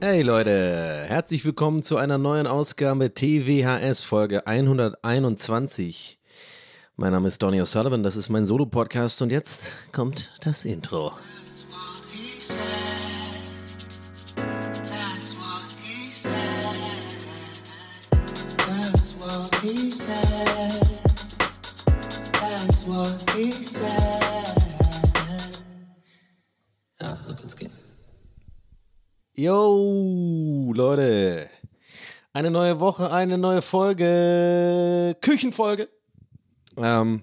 Hey Leute, herzlich willkommen zu einer neuen Ausgabe TWHS Folge 121. Mein Name ist Donny O'Sullivan, das ist mein Solo-Podcast und jetzt kommt das Intro. Ja, so Yo, Leute. Eine neue Woche, eine neue Folge. Küchenfolge. Ähm,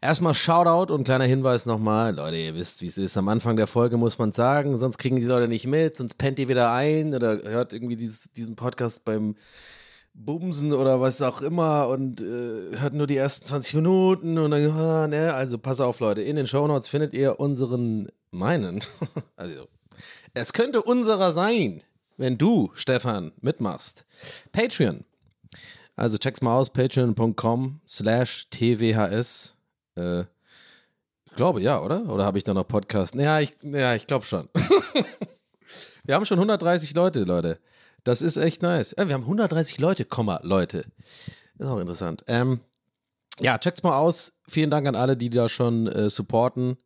erstmal Shoutout und kleiner Hinweis nochmal. Leute, ihr wisst, wie es ist. Am Anfang der Folge muss man sagen, sonst kriegen die Leute nicht mit, sonst pennt ihr wieder ein oder hört irgendwie dieses, diesen Podcast beim Bumsen oder was auch immer und äh, hört nur die ersten 20 Minuten und dann, ah, ne, also pass auf, Leute. In den Shownotes findet ihr unseren, meinen, also es könnte unserer sein, wenn du, Stefan, mitmachst. Patreon. Also check's mal aus, patreon.com slash tvhs. Äh, ich glaube, ja, oder? Oder habe ich da noch Podcast? Ja, ich, ja, ich glaube schon. wir haben schon 130 Leute, Leute. Das ist echt nice. Ja, wir haben 130 Leute, Komma, Leute. ist auch interessant. Ähm, ja, check's mal aus. Vielen Dank an alle, die da schon äh, supporten.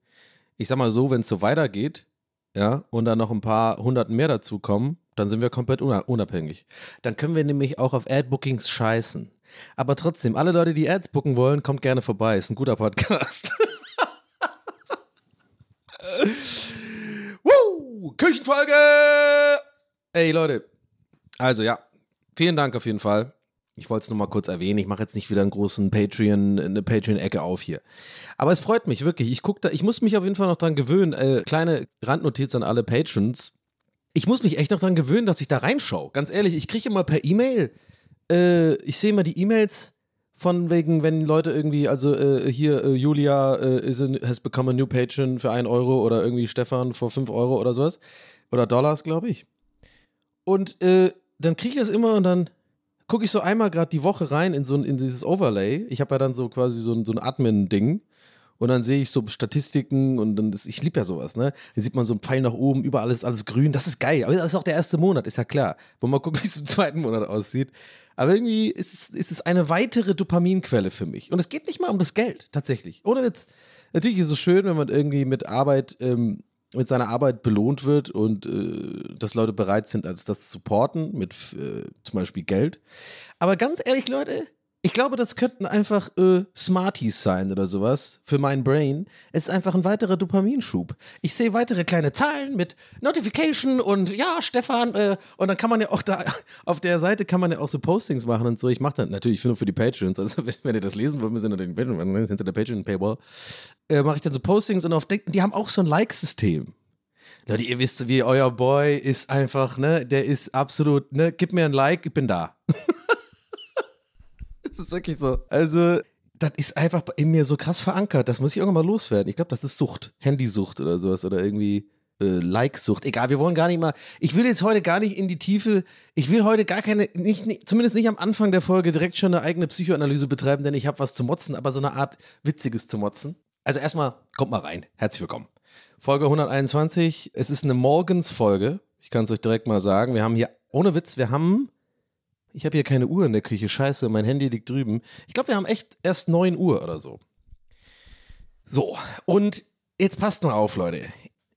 Ich sag mal so, wenn es so weitergeht, ja, und dann noch ein paar hundert mehr dazukommen, dann sind wir komplett unabhängig. Dann können wir nämlich auch auf Ad-Bookings scheißen. Aber trotzdem, alle Leute, die Ads booken wollen, kommt gerne vorbei. Ist ein guter Podcast. Woo! Küchenfolge! Ey, Leute. Also ja, vielen Dank auf jeden Fall. Ich wollte es nur mal kurz erwähnen. Ich mache jetzt nicht wieder einen großen Patreon, eine Patreon-Ecke auf hier. Aber es freut mich wirklich. Ich gucke da, ich muss mich auf jeden Fall noch dran gewöhnen. Äh, kleine Randnotiz an alle Patrons. Ich muss mich echt noch dran gewöhnen, dass ich da reinschaue. Ganz ehrlich, ich kriege immer per E-Mail, äh, ich sehe immer die E-Mails von wegen, wenn Leute irgendwie, also äh, hier äh, Julia äh, is a, has become a new patron für 1 Euro oder irgendwie Stefan für 5 Euro oder sowas. Oder Dollars, glaube ich. Und äh, dann kriege ich das immer und dann gucke ich so einmal gerade die Woche rein in so in dieses Overlay. Ich habe ja dann so quasi so ein, so ein Admin-Ding. Und dann sehe ich so Statistiken und dann ist, ich liebe ja sowas, ne? Dann sieht man so einen Pfeil nach oben, überall ist alles grün. Das ist geil. Aber das ist auch der erste Monat, ist ja klar. Wollen wir mal gucken, wie es im zweiten Monat aussieht. Aber irgendwie ist es, ist es eine weitere Dopaminquelle für mich. Und es geht nicht mal um das Geld, tatsächlich. Ohne Witz. Natürlich ist es schön, wenn man irgendwie mit Arbeit ähm, mit seiner Arbeit belohnt wird und äh, dass Leute bereit sind, das zu supporten mit äh, zum Beispiel Geld. Aber ganz ehrlich, Leute, ich glaube, das könnten einfach äh, Smarties sein oder sowas für mein Brain. Es ist einfach ein weiterer Dopaminschub. Ich sehe weitere kleine Zahlen mit Notification und ja, Stefan. Äh, und dann kann man ja auch da auf der Seite kann man ja auch so Postings machen und so. Ich mache das natürlich nur für die Patrons. Also wenn, wenn ihr das lesen wollt, wir sind unter den Patreon, hinter der Patreon Paywall, äh, mache ich dann so Postings und auf die haben auch so ein Like-System. Leute, ihr wisst, wie euer Boy ist einfach, ne? Der ist absolut, ne? Gib mir ein Like, ich bin da. Das ist wirklich so. Also, das ist einfach in mir so krass verankert. Das muss ich irgendwann mal loswerden. Ich glaube, das ist Sucht. Handysucht oder sowas oder irgendwie äh, Like-Sucht. Egal, wir wollen gar nicht mal. Ich will jetzt heute gar nicht in die Tiefe. Ich will heute gar keine, nicht, nicht, zumindest nicht am Anfang der Folge direkt schon eine eigene Psychoanalyse betreiben, denn ich habe was zu motzen, aber so eine Art Witziges zu motzen. Also erstmal, kommt mal rein. Herzlich willkommen. Folge 121. Es ist eine Morgensfolge. Ich kann es euch direkt mal sagen. Wir haben hier, ohne Witz, wir haben ich habe hier keine Uhr in der Küche. Scheiße, mein Handy liegt drüben. Ich glaube, wir haben echt erst 9 Uhr oder so. So, und jetzt passt mal auf, Leute.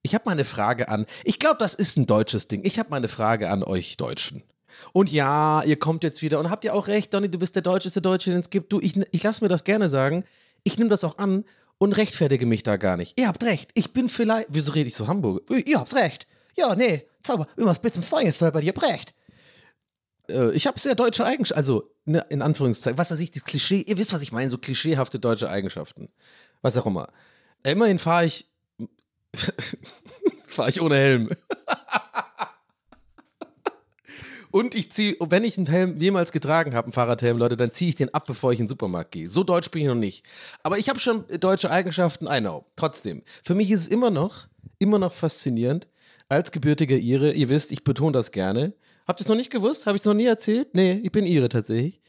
Ich habe mal eine Frage an. Ich glaube, das ist ein deutsches Ding. Ich habe mal eine Frage an euch Deutschen. Und ja, ihr kommt jetzt wieder und habt ihr auch recht, Donny, du bist der deutscheste Deutsche, den es gibt. Du, ich, ich lasse mir das gerne sagen. Ich nehme das auch an und rechtfertige mich da gar nicht. Ihr habt recht. Ich bin vielleicht. Wieso rede ich so Hamburg? Ihr habt recht. Ja, nee. Zauber, immer ein bisschen Feuer bei dir. Ihr habt recht ich habe sehr deutsche Eigenschaften, also ne, in Anführungszeichen, was weiß ich, das Klischee, ihr wisst, was ich meine, so klischeehafte deutsche Eigenschaften. Was auch immer. Immerhin fahre ich, fahre ich ohne Helm. Und ich ziehe, wenn ich einen Helm jemals getragen habe, einen Fahrradhelm, Leute, dann ziehe ich den ab, bevor ich in den Supermarkt gehe. So deutsch bin ich noch nicht. Aber ich habe schon deutsche Eigenschaften, I know. Trotzdem. Für mich ist es immer noch, immer noch faszinierend, als gebürtiger Ire, ihr wisst, ich betone das gerne, Habt ihr es noch nicht gewusst? Habe ich es noch nie erzählt? Nee, ich bin ihre tatsächlich.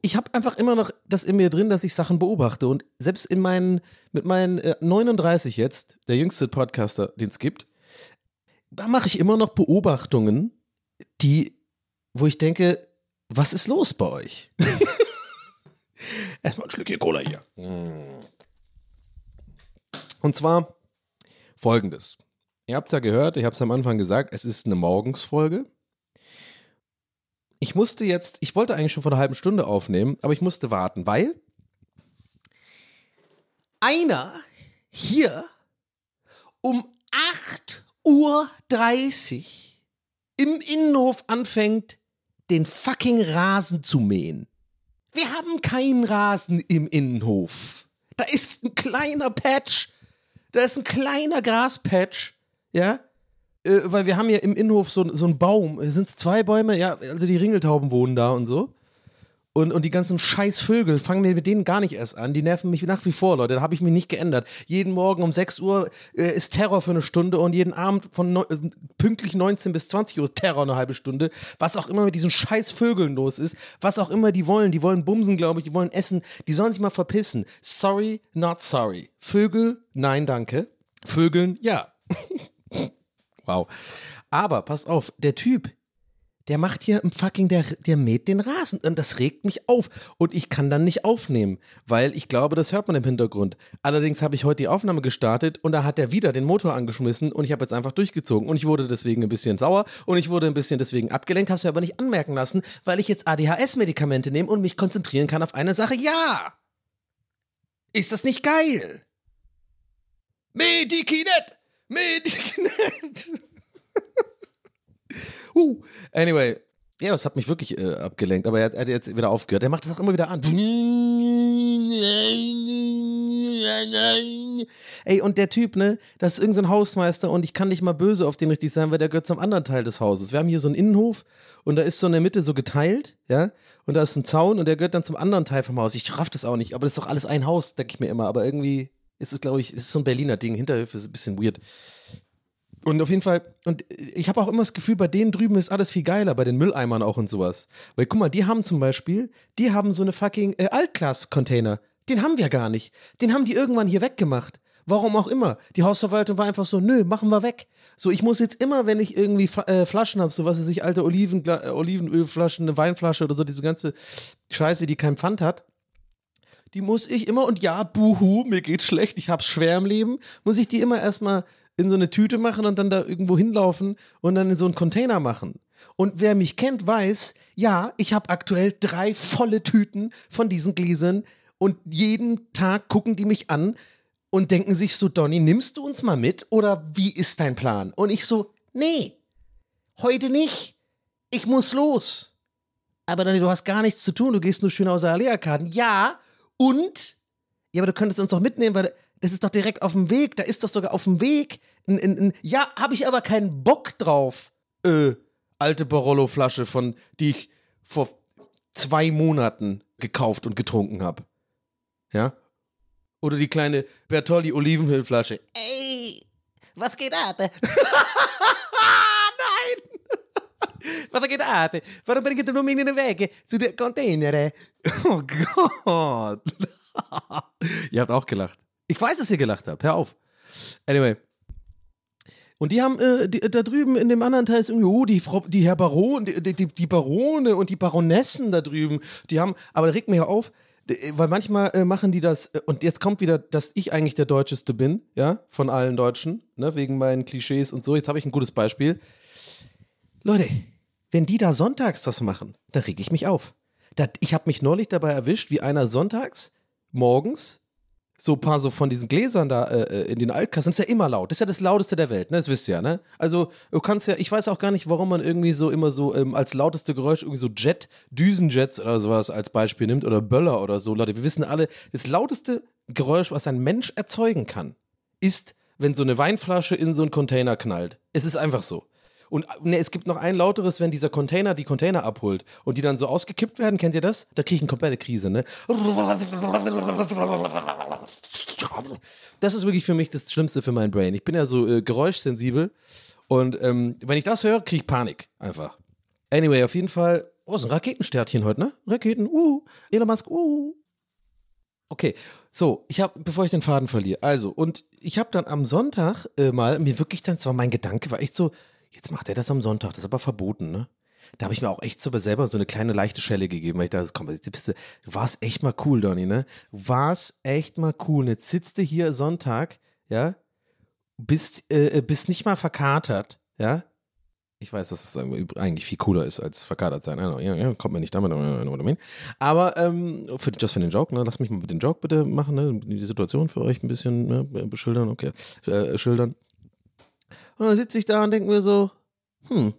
Ich habe einfach immer noch das in mir drin, dass ich Sachen beobachte. Und selbst in meinen, mit meinen äh, 39 jetzt, der jüngste Podcaster, den es gibt, da mache ich immer noch Beobachtungen, die, wo ich denke, was ist los bei euch? Erstmal ein Schlückchen Cola hier. Und zwar folgendes. Ihr habt es ja gehört, ich habe es am Anfang gesagt, es ist eine Morgensfolge ich musste jetzt, ich wollte eigentlich schon vor einer halben Stunde aufnehmen, aber ich musste warten, weil einer hier um 8.30 Uhr im Innenhof anfängt, den fucking Rasen zu mähen. Wir haben keinen Rasen im Innenhof. Da ist ein kleiner Patch. Da ist ein kleiner Graspatch. Ja? Äh, weil wir haben ja im Innenhof so, so einen Baum. Sind es zwei Bäume? Ja, also die Ringeltauben wohnen da und so. Und, und die ganzen scheiß Vögel fangen mir mit denen gar nicht erst an. Die nerven mich nach wie vor, Leute. Da habe ich mich nicht geändert. Jeden Morgen um 6 Uhr äh, ist Terror für eine Stunde und jeden Abend von ne äh, pünktlich 19 bis 20 Uhr Terror eine halbe Stunde. Was auch immer mit diesen scheiß Vögeln los ist. Was auch immer die wollen. Die wollen bumsen, glaube ich. Die wollen essen. Die sollen sich mal verpissen. Sorry, not sorry. Vögel, nein, danke. Vögeln, ja. Wow. Aber pass auf, der Typ, der macht hier im fucking, der, der mäht den Rasen und das regt mich auf und ich kann dann nicht aufnehmen, weil ich glaube, das hört man im Hintergrund. Allerdings habe ich heute die Aufnahme gestartet und da hat er wieder den Motor angeschmissen und ich habe jetzt einfach durchgezogen und ich wurde deswegen ein bisschen sauer und ich wurde ein bisschen deswegen abgelenkt, hast du aber nicht anmerken lassen, weil ich jetzt ADHS-Medikamente nehme und mich konzentrieren kann auf eine Sache. Ja! Ist das nicht geil? Medikinet! Medikament. uh, anyway. Ja, das hat mich wirklich äh, abgelenkt, aber er, er, hat jetzt wieder aufgehört. Er macht das auch immer wieder an. Ey, und der Typ, ne, das ist irgendein so Hausmeister und ich kann nicht mal böse auf den richtig sein, weil der gehört zum anderen Teil des Hauses. Wir haben hier so einen Innenhof und da ist so in der Mitte so geteilt, ja, und da ist ein Zaun und der gehört dann zum anderen Teil vom Haus. Ich raff das auch nicht, aber das ist doch alles ein Haus, denke ich mir immer, aber irgendwie ist es, glaube ich, ist so ein Berliner Ding. Hinterhöfe ist ein bisschen weird. Und auf jeden Fall, und ich habe auch immer das Gefühl, bei denen drüben ist alles viel geiler, bei den Mülleimern auch und sowas. Weil guck mal, die haben zum Beispiel, die haben so eine fucking äh, Altglas-Container. Den haben wir gar nicht. Den haben die irgendwann hier weggemacht. Warum auch immer. Die Hausverwaltung war einfach so, nö, machen wir weg. So, ich muss jetzt immer, wenn ich irgendwie äh, Flaschen habe, so was weiß ich, alte Oliven, äh, Olivenölflaschen, eine Weinflasche oder so, diese ganze Scheiße, die kein Pfand hat, die muss ich immer, und ja, buhu, mir geht's schlecht, ich hab's schwer im Leben, muss ich die immer erstmal in so eine Tüte machen und dann da irgendwo hinlaufen und dann in so einen Container machen. Und wer mich kennt, weiß, ja, ich habe aktuell drei volle Tüten von diesen Gläsern und jeden Tag gucken die mich an und denken sich so, Donny, nimmst du uns mal mit oder wie ist dein Plan? Und ich so, nee, heute nicht. Ich muss los. Aber Donny, du hast gar nichts zu tun, du gehst nur schön aus der Alea-Karten. Ja, und, ja, aber du könntest uns doch mitnehmen, weil das ist doch direkt auf dem Weg, da ist doch sogar auf dem Weg. Ein, ein, ein, ja, habe ich aber keinen Bock drauf. Äh, alte Barolo-Flasche, von die ich vor zwei Monaten gekauft und getrunken habe. Ja? Oder die kleine Bertolli Olivenölflasche. Ey, was geht ab? Was ab? Warum bringt ihr nur mich in den Weg zu den Container? Oh Gott. ihr habt auch gelacht. Ich weiß, dass ihr gelacht habt. Hör auf. Anyway. Und die haben äh, die, da drüben in dem anderen Teil oh, die Frau, die Herr Baron, die, die, die Barone und die Baronessen da drüben, die haben, aber regt mir ja auf, weil manchmal äh, machen die das, äh, und jetzt kommt wieder, dass ich eigentlich der Deutscheste bin, ja, von allen Deutschen, ne, wegen meinen Klischees und so. Jetzt habe ich ein gutes Beispiel. Leute, wenn die da sonntags das machen, dann reg ich mich auf. Da, ich habe mich neulich dabei erwischt, wie einer sonntags morgens so ein paar so von diesen Gläsern da äh, äh in den Altkassen, das ist ja immer laut. Das ist ja das lauteste der Welt, ne? Das wisst ihr ja, ne? Also, du kannst ja, ich weiß auch gar nicht, warum man irgendwie so immer so ähm, als lauteste Geräusch irgendwie so Jet, Düsenjets oder sowas als Beispiel nimmt oder Böller oder so. Leute, wir wissen alle, das lauteste Geräusch, was ein Mensch erzeugen kann, ist, wenn so eine Weinflasche in so einen Container knallt. Es ist einfach so. Und ne, es gibt noch ein lauteres, wenn dieser Container die Container abholt und die dann so ausgekippt werden. Kennt ihr das? Da kriege ich eine komplette Krise, ne? Das ist wirklich für mich das Schlimmste für mein Brain. Ich bin ja so äh, geräuschsensibel und ähm, wenn ich das höre, kriege ich Panik einfach. Anyway, auf jeden Fall. Oh, so ein Raketensternchen heute, ne? Raketen, uh. Elon Musk, uh. Okay, so, ich habe, bevor ich den Faden verliere, also, und ich habe dann am Sonntag äh, mal mir wirklich dann, zwar mein Gedanke war echt so, Jetzt macht er das am Sonntag, das ist aber verboten, ne? Da habe ich mir auch echt so selber so eine kleine leichte Schelle gegeben, weil ich dachte, komm, jetzt bist du, du warst echt mal cool, Donny, ne? Du warst echt mal cool. jetzt sitzt du hier Sonntag, ja? Bist, äh, bist nicht mal verkatert, ja? Ich weiß, dass es eigentlich viel cooler ist als verkatert sein. Ja, ja, kommt mir nicht damit. Aber ähm, für, just für den Joke, ne? Lass mich mal mit dem Joke bitte machen, ne? Die Situation für euch ein bisschen ne? beschildern, okay. Äh, schildern. Und dann sitze ich da und denke mir so, hm,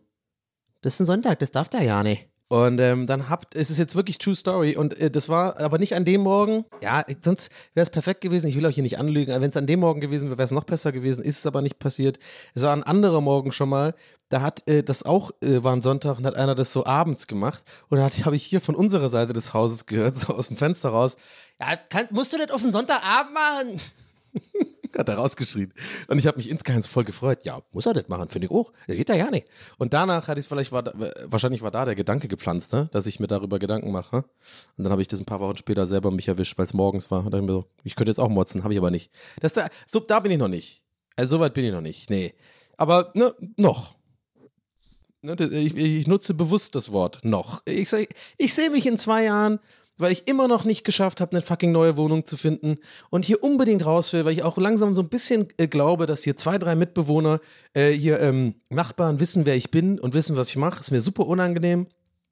das ist ein Sonntag, das darf der ja nicht. Und ähm, dann habt, es ist jetzt wirklich True Story und äh, das war aber nicht an dem Morgen. Ja, sonst wäre es perfekt gewesen. Ich will euch hier nicht anlügen. Wenn es an dem Morgen gewesen wäre, wäre es noch besser gewesen. Ist es aber nicht passiert. Es war ein anderer Morgen schon mal. Da hat äh, das auch, äh, war ein Sonntag und hat einer das so abends gemacht. Und da habe ich hier von unserer Seite des Hauses gehört, so aus dem Fenster raus. Ja, kann, musst du das auf den Sonntagabend machen? hat er rausgeschrien. Und ich habe mich insgeheim voll gefreut. Ja, muss er das machen, finde ich auch. Der geht ja nicht. Und danach hatte ich vielleicht, war, wahrscheinlich war da der Gedanke gepflanzt, ne? dass ich mir darüber Gedanken mache. Und dann habe ich das ein paar Wochen später selber mich erwischt, weil es morgens war. Und dann mir so, ich könnte jetzt auch motzen, habe ich aber nicht. Das da, so, da bin ich noch nicht. Also so weit bin ich noch nicht. Nee. Aber, ne, noch. Ne, ich, ich, nutze bewusst das Wort noch. Ich, ich sehe mich in zwei Jahren weil ich immer noch nicht geschafft habe, eine fucking neue Wohnung zu finden und hier unbedingt raus will, weil ich auch langsam so ein bisschen äh, glaube, dass hier zwei, drei Mitbewohner, äh, hier ähm, Nachbarn wissen, wer ich bin und wissen, was ich mache. Ist mir super unangenehm.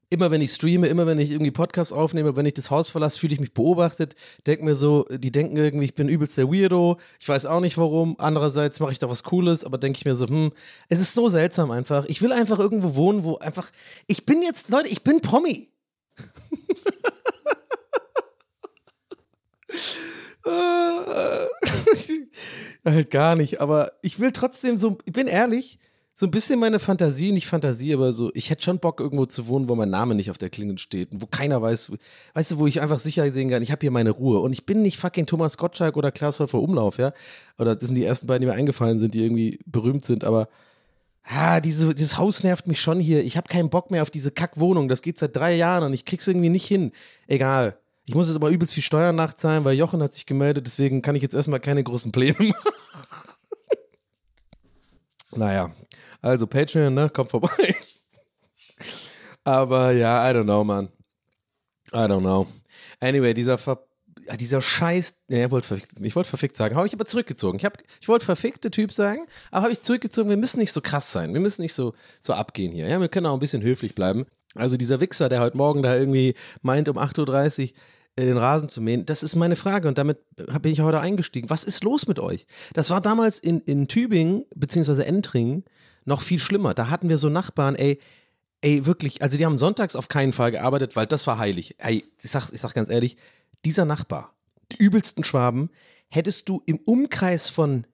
Immer wenn ich streame, immer wenn ich irgendwie Podcasts aufnehme, wenn ich das Haus verlasse, fühle ich mich beobachtet. Denke mir so, die denken irgendwie, ich bin übelst der Weirdo. Ich weiß auch nicht warum. Andererseits mache ich da was Cooles, aber denke ich mir so, hm, es ist so seltsam einfach. Ich will einfach irgendwo wohnen, wo einfach, ich bin jetzt, Leute, ich bin Promi. halt gar nicht, aber ich will trotzdem so, ich bin ehrlich, so ein bisschen meine Fantasie, nicht Fantasie, aber so, ich hätte schon Bock, irgendwo zu wohnen, wo mein Name nicht auf der Klinge steht und wo keiner weiß, weißt du, wo ich einfach sicher sehen kann, ich habe hier meine Ruhe. Und ich bin nicht fucking Thomas Gottschalk oder Klaas Häufer Umlauf, ja, oder das sind die ersten beiden, die mir eingefallen sind, die irgendwie berühmt sind, aber ah, diese, dieses Haus nervt mich schon hier, ich habe keinen Bock mehr auf diese Kackwohnung, das geht seit drei Jahren und ich krieg's irgendwie nicht hin, egal. Ich muss jetzt aber übelst viel Steuern nachzahlen, weil Jochen hat sich gemeldet, deswegen kann ich jetzt erstmal keine großen Pläne machen. naja, also Patreon, ne, kommt vorbei. aber ja, I don't know, man. I don't know. Anyway, dieser Ver dieser Scheiß, ja, wollt verfickt, ich wollte verfickt sagen, habe ich aber zurückgezogen. Ich, ich wollte verfickte Typ sagen, aber habe ich zurückgezogen, wir müssen nicht so krass sein, wir müssen nicht so, so abgehen hier. Ja, wir können auch ein bisschen höflich bleiben. Also dieser Wichser, der heute Morgen da irgendwie meint, um 8.30 Uhr den Rasen zu mähen, das ist meine Frage und damit bin ich heute eingestiegen. Was ist los mit euch? Das war damals in, in Tübingen, beziehungsweise Entring, noch viel schlimmer. Da hatten wir so Nachbarn, ey, ey, wirklich, also die haben sonntags auf keinen Fall gearbeitet, weil das war heilig. Ey, ich sag, ich sag ganz ehrlich, dieser Nachbar, die übelsten Schwaben, hättest du im Umkreis von,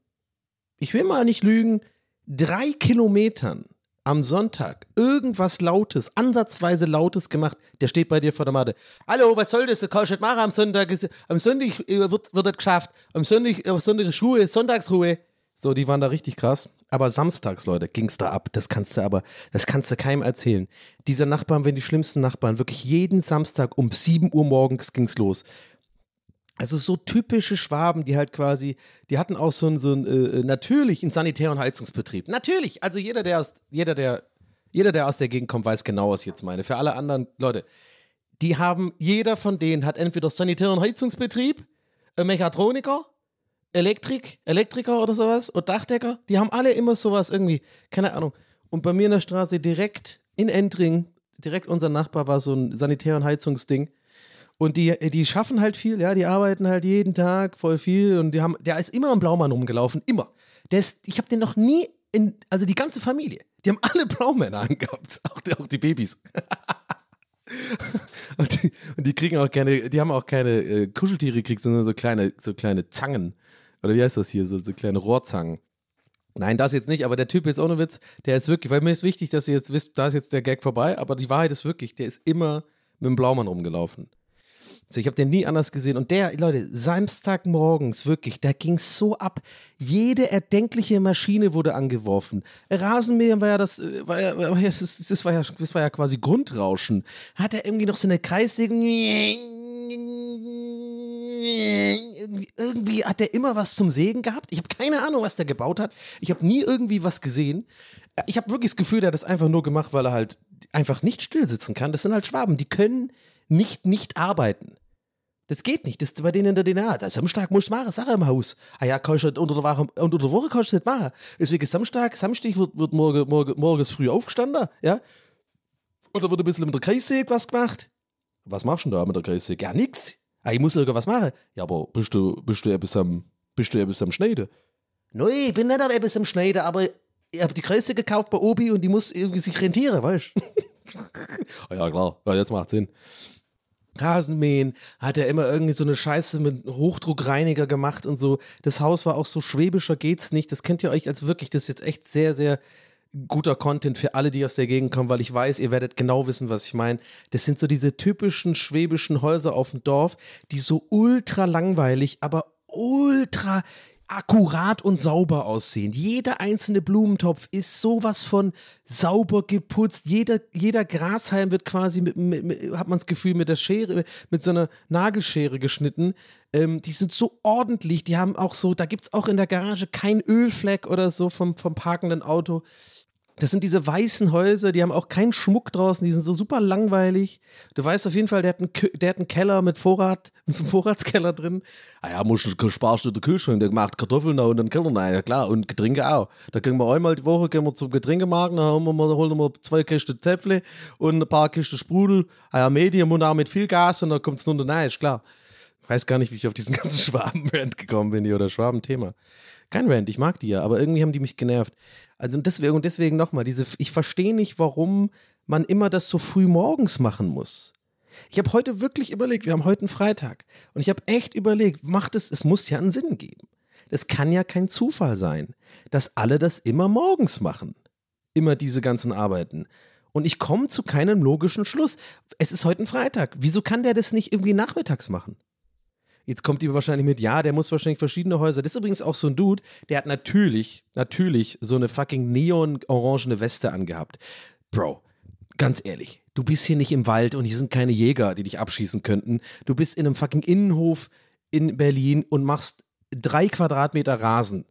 ich will mal nicht lügen, drei Kilometern am Sonntag irgendwas Lautes, ansatzweise Lautes gemacht, der steht bei dir vor der Matte. Hallo, was soll das? Du kannst nicht machen am Sonntag. Am Sonntag äh, wird, wird das geschafft. Am Sonntag, am Sonntag ist Ruhe, Sonntagsruhe. So, die waren da richtig krass. Aber samstags, Leute, ging's da ab. Das kannst du aber, das kannst du keinem erzählen. Diese Nachbarn wenn die schlimmsten Nachbarn. Wirklich jeden Samstag um 7 Uhr morgens ging's los. Also so typische Schwaben, die halt quasi, die hatten auch so ein, so ein äh, natürlich einen Sanitär- und Heizungsbetrieb. Natürlich. Also jeder, der aus, jeder, der, jeder, der aus der Gegend kommt, weiß genau, was ich jetzt meine. Für alle anderen Leute, die haben, jeder von denen hat entweder Sanitär- und Heizungsbetrieb, Mechatroniker, Elektrik, Elektriker oder sowas und Dachdecker. Die haben alle immer sowas irgendwie, keine Ahnung. Und bei mir in der Straße direkt in Entring, direkt unser Nachbar war so ein Sanitär- und Heizungsding. Und die, die schaffen halt viel, ja, die arbeiten halt jeden Tag voll viel und die haben, der ist immer im Blaumann rumgelaufen, immer. Der ist, ich habe den noch nie in, also die ganze Familie, die haben alle Blaumänner angehabt, auch die, auch die Babys. und, die, und die kriegen auch keine, die haben auch keine äh, Kuscheltiere gekriegt, sondern so kleine, so kleine Zangen. Oder wie heißt das hier, so, so kleine Rohrzangen. Nein, das jetzt nicht, aber der Typ jetzt ohne Witz, der ist wirklich, weil mir ist wichtig, dass ihr jetzt wisst, da ist jetzt der Gag vorbei, aber die Wahrheit ist wirklich, der ist immer mit dem Blaumann rumgelaufen. So, ich habe den nie anders gesehen. Und der, Leute, Samstagmorgens, wirklich, da ging es so ab. Jede erdenkliche Maschine wurde angeworfen. Rasenmäher war ja das, äh, war ja, war ja, das, das, war ja, das war ja quasi Grundrauschen. Hat er irgendwie noch so eine Kreissäge. Irgendwie, hat er immer was zum Sägen gehabt. Ich habe keine Ahnung, was der gebaut hat. Ich habe nie irgendwie was gesehen. Ich habe wirklich das Gefühl, der hat das einfach nur gemacht, weil er halt einfach nicht still sitzen kann. Das sind halt Schwaben, die können nicht nicht arbeiten. Das geht nicht. Das ist bei denen in der DNA. Der Samstag musst du machen, Sache im Haus. Ah ja, kannst du unter der Woche, unter der Woche kannst du das nicht machen. Deswegen Samstag, Samstag wird, wird morgen, morgen, morgens früh aufgestanden, ja. Oder wird ein bisschen mit der Kreissäge was gemacht. Was machst du denn da mit der Kreissäge? Ja, nix. Ah, ich muss irgendwas machen. Ja, aber bist du, bist du etwas am, bist du etwas am Schneiden? Nein, ich bin nicht etwas am Schneiden, aber ich habe die Kreissäge gekauft bei Obi und die muss irgendwie sich rentieren, weißt du? ah, ja, klar. Ja, jetzt macht Sinn. Rasenmähen, hat er immer irgendwie so eine Scheiße mit Hochdruckreiniger gemacht und so. Das Haus war auch so schwäbischer geht's nicht. Das kennt ihr euch als wirklich, das ist jetzt echt sehr, sehr guter Content für alle, die aus der Gegend kommen, weil ich weiß, ihr werdet genau wissen, was ich meine. Das sind so diese typischen schwäbischen Häuser auf dem Dorf, die so ultra langweilig, aber ultra akkurat und sauber aussehen. Jeder einzelne Blumentopf ist sowas von sauber geputzt. Jeder, jeder Grashalm wird quasi mit, mit, mit hat man das Gefühl, mit der Schere, mit so einer Nagelschere geschnitten. Ähm, die sind so ordentlich. Die haben auch so, da gibt es auch in der Garage kein Ölfleck oder so vom, vom parkenden Auto. Das sind diese weißen Häuser, die haben auch keinen Schmuck draußen, die sind so super langweilig. Du weißt auf jeden Fall, der hat einen, der hat einen Keller mit Vorrat, mit einem Vorratskeller drin. Ah ja, musst du, sparst du den Kühlschrank, der macht Kartoffeln da und den Keller rein, ja klar, und Getränke auch. Da gehen wir einmal die Woche gehen wir zum Getränkemarkt, dann holen wir, mal, holen wir zwei Kisten Zäpfle und ein paar Kisten Sprudel. Ah ja, Medium und auch mit viel Gas und dann kommt es nur rein, ist klar. Ich weiß gar nicht, wie ich auf diesen ganzen Schwaben-Rand gekommen bin hier oder Schwaben-Thema. Kein Rand, ich mag die ja, aber irgendwie haben die mich genervt. Also deswegen und deswegen nochmal, diese, ich verstehe nicht, warum man immer das so früh morgens machen muss. Ich habe heute wirklich überlegt, wir haben heute einen Freitag und ich habe echt überlegt, macht es, es muss ja einen Sinn geben. Das kann ja kein Zufall sein, dass alle das immer morgens machen. Immer diese ganzen Arbeiten. Und ich komme zu keinem logischen Schluss. Es ist heute ein Freitag. Wieso kann der das nicht irgendwie nachmittags machen? Jetzt kommt die wahrscheinlich mit, ja, der muss wahrscheinlich verschiedene Häuser. Das ist übrigens auch so ein Dude, der hat natürlich, natürlich so eine fucking neon-orangene Weste angehabt. Bro, ganz ehrlich, du bist hier nicht im Wald und hier sind keine Jäger, die dich abschießen könnten. Du bist in einem fucking Innenhof in Berlin und machst drei Quadratmeter Rasen.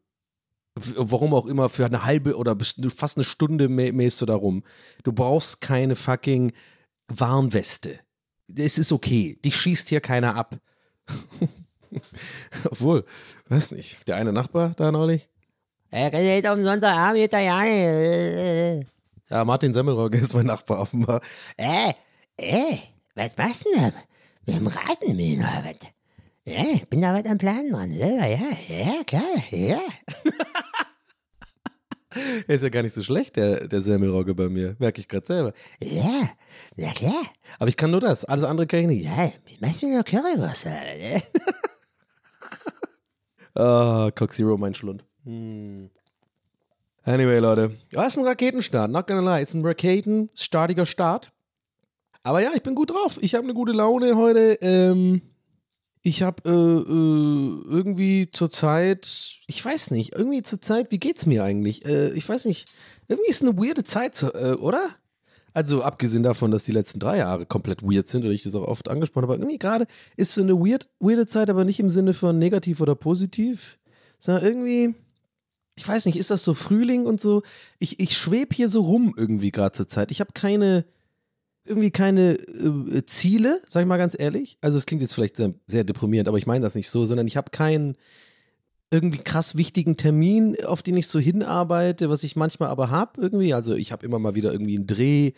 Warum auch immer, für eine halbe oder fast eine Stunde mähst du da rum. Du brauchst keine fucking Warnweste. Es ist okay. Dich schießt hier keiner ab. Obwohl, weiß nicht, der eine Nachbar da neulich. Er geht am Sonntagabend mit der Janne. Ja, Martin Semmelrogge ist mein Nachbar offenbar. Äh, äh, was machst du denn mit dem Rasenmähen oder was? Ja, ich bin da was am Plan, Mann. Ja, ja, ja, klar, ja. Er ist ja gar nicht so schlecht, der, der Semmelrogge bei mir. Merke ich gerade selber. Ja, na klar. Aber ich kann nur das. Alles andere kann ich nicht. Ja, machst du nur Currywurst, ne? Ah, Cock Zero, mein Schlund. Hm. Anyway, Leute. Ja, ist ein Raketenstart, not gonna lie. Ist ein raketenstartiger Start. Aber ja, ich bin gut drauf. Ich habe eine gute Laune heute. Ähm, ich habe äh, äh, irgendwie zur Zeit, ich weiß nicht, irgendwie zur Zeit, wie geht's mir eigentlich? Äh, ich weiß nicht, irgendwie ist eine weirde Zeit, äh, oder? Also abgesehen davon, dass die letzten drei Jahre komplett weird sind und ich das auch oft angesprochen habe, irgendwie gerade ist so eine weird, weirde Zeit, aber nicht im Sinne von negativ oder positiv, sondern irgendwie, ich weiß nicht, ist das so Frühling und so? Ich, ich schwebe hier so rum irgendwie gerade zur Zeit. Ich habe keine, irgendwie keine äh, Ziele, sag ich mal ganz ehrlich. Also es klingt jetzt vielleicht sehr, sehr deprimierend, aber ich meine das nicht so, sondern ich habe keinen irgendwie krass wichtigen Termin, auf den ich so hinarbeite, was ich manchmal aber habe irgendwie. Also ich habe immer mal wieder irgendwie einen Dreh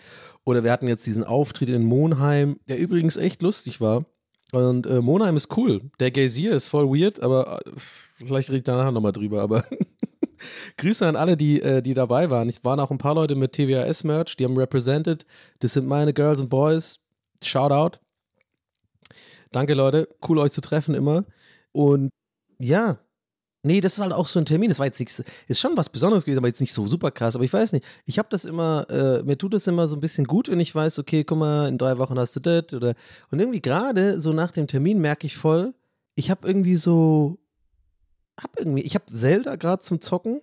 oder wir hatten jetzt diesen Auftritt in Monheim, der übrigens echt lustig war. Und äh, Monheim ist cool. Der Gazier ist voll weird, aber äh, vielleicht rede ich danach nochmal drüber, aber Grüße an alle, die, äh, die dabei waren. Es waren auch ein paar Leute mit TWAS-Merch, die haben represented. Das sind meine Girls and Boys. Shout out. Danke, Leute. Cool, euch zu treffen immer. Und ja, Nee, das ist halt auch so ein Termin. Das war jetzt nichts, ist schon was Besonderes gewesen, aber jetzt nicht so super krass. Aber ich weiß nicht. Ich habe das immer, äh, mir tut das immer so ein bisschen gut, wenn ich weiß, okay, guck mal, in drei Wochen hast du das oder. Und irgendwie gerade so nach dem Termin merke ich voll, ich habe irgendwie so, hab irgendwie, ich habe Zelda gerade zum Zocken,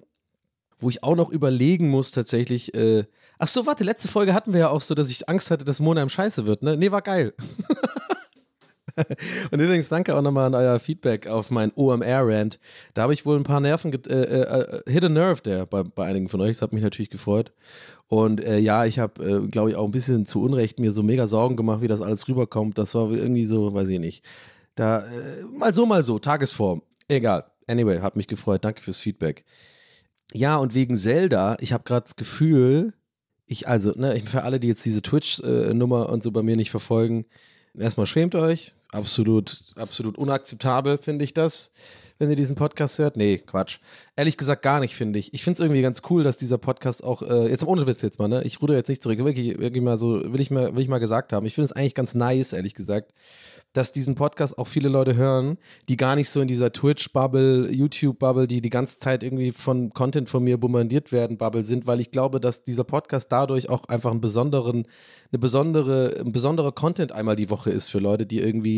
wo ich auch noch überlegen muss tatsächlich. Äh, ach so, warte, letzte Folge hatten wir ja auch so, dass ich Angst hatte, dass Mona im Scheiße wird. Ne, nee, war geil. Und übrigens danke auch nochmal an euer Feedback auf meinen OMR-Rant. Da habe ich wohl ein paar Nerven, äh, äh, äh, hit a nerve der bei, bei einigen von euch. Das hat mich natürlich gefreut. Und äh, ja, ich habe, äh, glaube ich, auch ein bisschen zu Unrecht mir so mega Sorgen gemacht, wie das alles rüberkommt. Das war irgendwie so, weiß ich nicht. Da, äh, mal so, mal so, Tagesform. Egal. Anyway, hat mich gefreut. Danke fürs Feedback. Ja, und wegen Zelda, ich habe gerade das Gefühl, ich, also, ne, für alle, die jetzt diese Twitch-Nummer und so bei mir nicht verfolgen, erstmal schämt euch, absolut, absolut unakzeptabel, finde ich das, wenn ihr diesen Podcast hört. Nee, Quatsch. Ehrlich gesagt gar nicht, finde ich. Ich finde es irgendwie ganz cool, dass dieser Podcast auch, äh, jetzt ohne Witz jetzt mal, ne? Ich ruder jetzt nicht zurück. Wirklich, wirklich mal so, will ich mal, will ich mal gesagt haben. Ich finde es eigentlich ganz nice, ehrlich gesagt, dass diesen Podcast auch viele Leute hören, die gar nicht so in dieser Twitch-Bubble, YouTube-Bubble, die die ganze Zeit irgendwie von Content von mir bombardiert werden, Bubble sind, weil ich glaube, dass dieser Podcast dadurch auch einfach einen besonderen, eine besondere, ein besonderer Content einmal die Woche ist für Leute, die irgendwie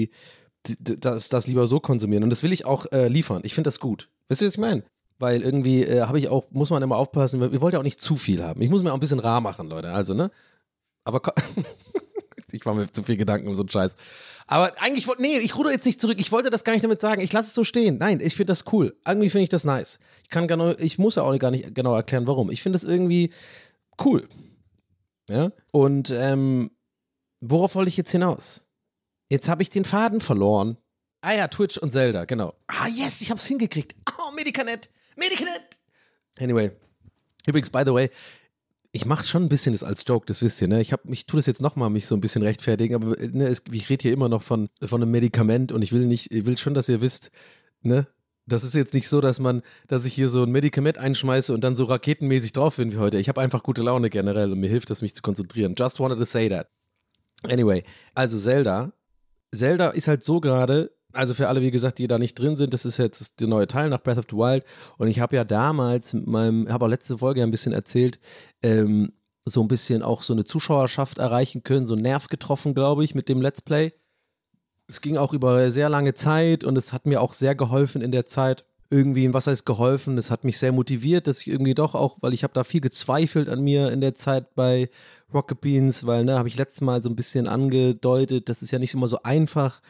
das, das lieber so konsumieren. Und das will ich auch äh, liefern. Ich finde das gut. Wisst ihr, was ich meine? Weil irgendwie äh, habe ich auch, muss man immer aufpassen, wir wollen ja auch nicht zu viel haben. Ich muss mir auch ein bisschen rar machen, Leute. Also, ne? Aber ich mache mir zu viel Gedanken um so einen Scheiß. Aber eigentlich wollte, nee, ich ruder jetzt nicht zurück. Ich wollte das gar nicht damit sagen. Ich lasse es so stehen. Nein, ich finde das cool. Irgendwie finde ich das nice. Ich kann genau, ich muss ja auch gar nicht genau erklären, warum. Ich finde das irgendwie cool. Ja. Und ähm, worauf wollte ich jetzt hinaus? Jetzt habe ich den Faden verloren. Ah ja, Twitch und Zelda, genau. Ah, yes, ich habe es hingekriegt. Oh, Medicanet. Medicanet. Anyway. Übrigens, by the way, ich mache schon ein bisschen das als Joke, das wisst ihr, ne? Ich, ich tue das jetzt nochmal, mich so ein bisschen rechtfertigen, aber ne, es, ich rede hier immer noch von, von einem Medikament und ich will nicht, ich will schon, dass ihr wisst, ne? Das ist jetzt nicht so, dass man, dass ich hier so ein Medikament einschmeiße und dann so raketenmäßig drauf bin wie heute. Ich habe einfach gute Laune generell und mir hilft das, mich zu konzentrieren. Just wanted to say that. Anyway, also Zelda. Zelda ist halt so gerade, also für alle, wie gesagt, die da nicht drin sind, das ist jetzt der neue Teil nach Breath of the Wild. Und ich habe ja damals mit meinem, habe auch letzte Folge ein bisschen erzählt, ähm, so ein bisschen auch so eine Zuschauerschaft erreichen können, so einen Nerv getroffen, glaube ich, mit dem Let's Play. Es ging auch über sehr lange Zeit und es hat mir auch sehr geholfen in der Zeit. Irgendwie, was heißt geholfen? Es hat mich sehr motiviert, dass ich irgendwie doch auch, weil ich habe da viel gezweifelt an mir in der Zeit bei Rocket Beans, weil, ne, habe ich letztes Mal so ein bisschen angedeutet, das ist ja nicht immer so einfach,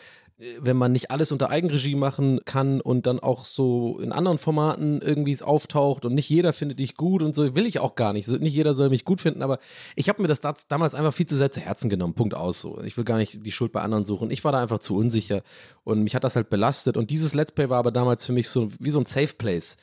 wenn man nicht alles unter Eigenregie machen kann und dann auch so in anderen Formaten irgendwie es auftaucht und nicht jeder findet dich gut und so, will ich auch gar nicht. Nicht jeder soll mich gut finden, aber ich habe mir das damals einfach viel zu sehr zu Herzen genommen. Punkt aus. So. Ich will gar nicht die Schuld bei anderen suchen. Ich war da einfach zu unsicher und mich hat das halt belastet. Und dieses Let's Play war aber damals für mich so wie so ein Safe Place.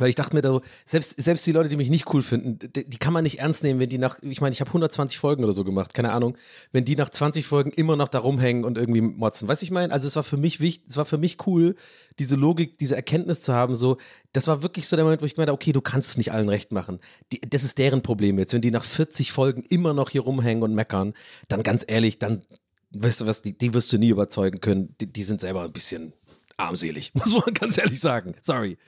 Weil ich dachte mir da, selbst, selbst die Leute, die mich nicht cool finden, die, die kann man nicht ernst nehmen, wenn die nach, ich meine, ich habe 120 Folgen oder so gemacht, keine Ahnung, wenn die nach 20 Folgen immer noch da rumhängen und irgendwie motzen. Weißt du, ich meine? Also es war für mich wichtig, es war für mich cool, diese Logik, diese Erkenntnis zu haben, so, das war wirklich so der Moment, wo ich meinte, okay, du kannst es nicht allen recht machen. Die, das ist deren Problem jetzt. Wenn die nach 40 Folgen immer noch hier rumhängen und meckern, dann ganz ehrlich, dann, weißt du was, die, die wirst du nie überzeugen können. Die, die sind selber ein bisschen armselig, muss man ganz ehrlich sagen. Sorry.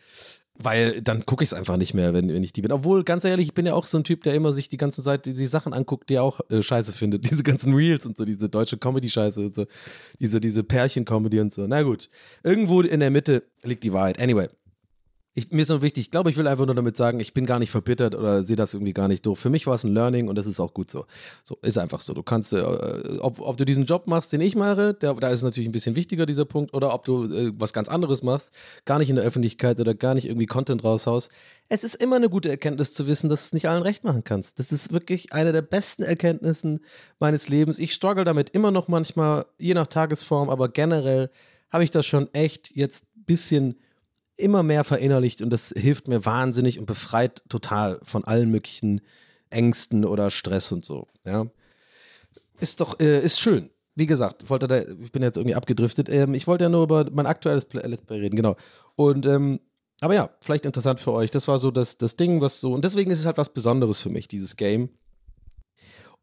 Weil dann gucke ich es einfach nicht mehr, wenn, wenn ich die bin. Obwohl, ganz ehrlich, ich bin ja auch so ein Typ, der immer sich die ganze Zeit die, die Sachen anguckt, die er auch äh, scheiße findet. Diese ganzen Reels und so, diese deutsche Comedy-Scheiße und so. Diese, diese Pärchen-Comedy und so. Na gut. Irgendwo in der Mitte liegt die Wahrheit. Anyway. Ich, mir ist nur wichtig, ich glaube, ich will einfach nur damit sagen, ich bin gar nicht verbittert oder sehe das irgendwie gar nicht doof. Für mich war es ein Learning und das ist auch gut so. So, ist einfach so. Du kannst, äh, ob, ob du diesen Job machst, den ich mache, der, da ist es natürlich ein bisschen wichtiger, dieser Punkt, oder ob du äh, was ganz anderes machst, gar nicht in der Öffentlichkeit oder gar nicht irgendwie Content raushaust. Es ist immer eine gute Erkenntnis zu wissen, dass du es nicht allen recht machen kannst. Das ist wirklich eine der besten Erkenntnissen meines Lebens. Ich struggle damit immer noch manchmal, je nach Tagesform, aber generell habe ich das schon echt jetzt ein bisschen immer mehr verinnerlicht und das hilft mir wahnsinnig und befreit total von allen möglichen Ängsten oder Stress und so. Ja. Ist doch, äh, ist schön. Wie gesagt, wollte da, ich bin jetzt irgendwie abgedriftet. Ähm, ich wollte ja nur über mein aktuelles Let's Play reden, genau. Und, ähm, aber ja, vielleicht interessant für euch. Das war so das, das Ding, was so, und deswegen ist es halt was Besonderes für mich, dieses Game.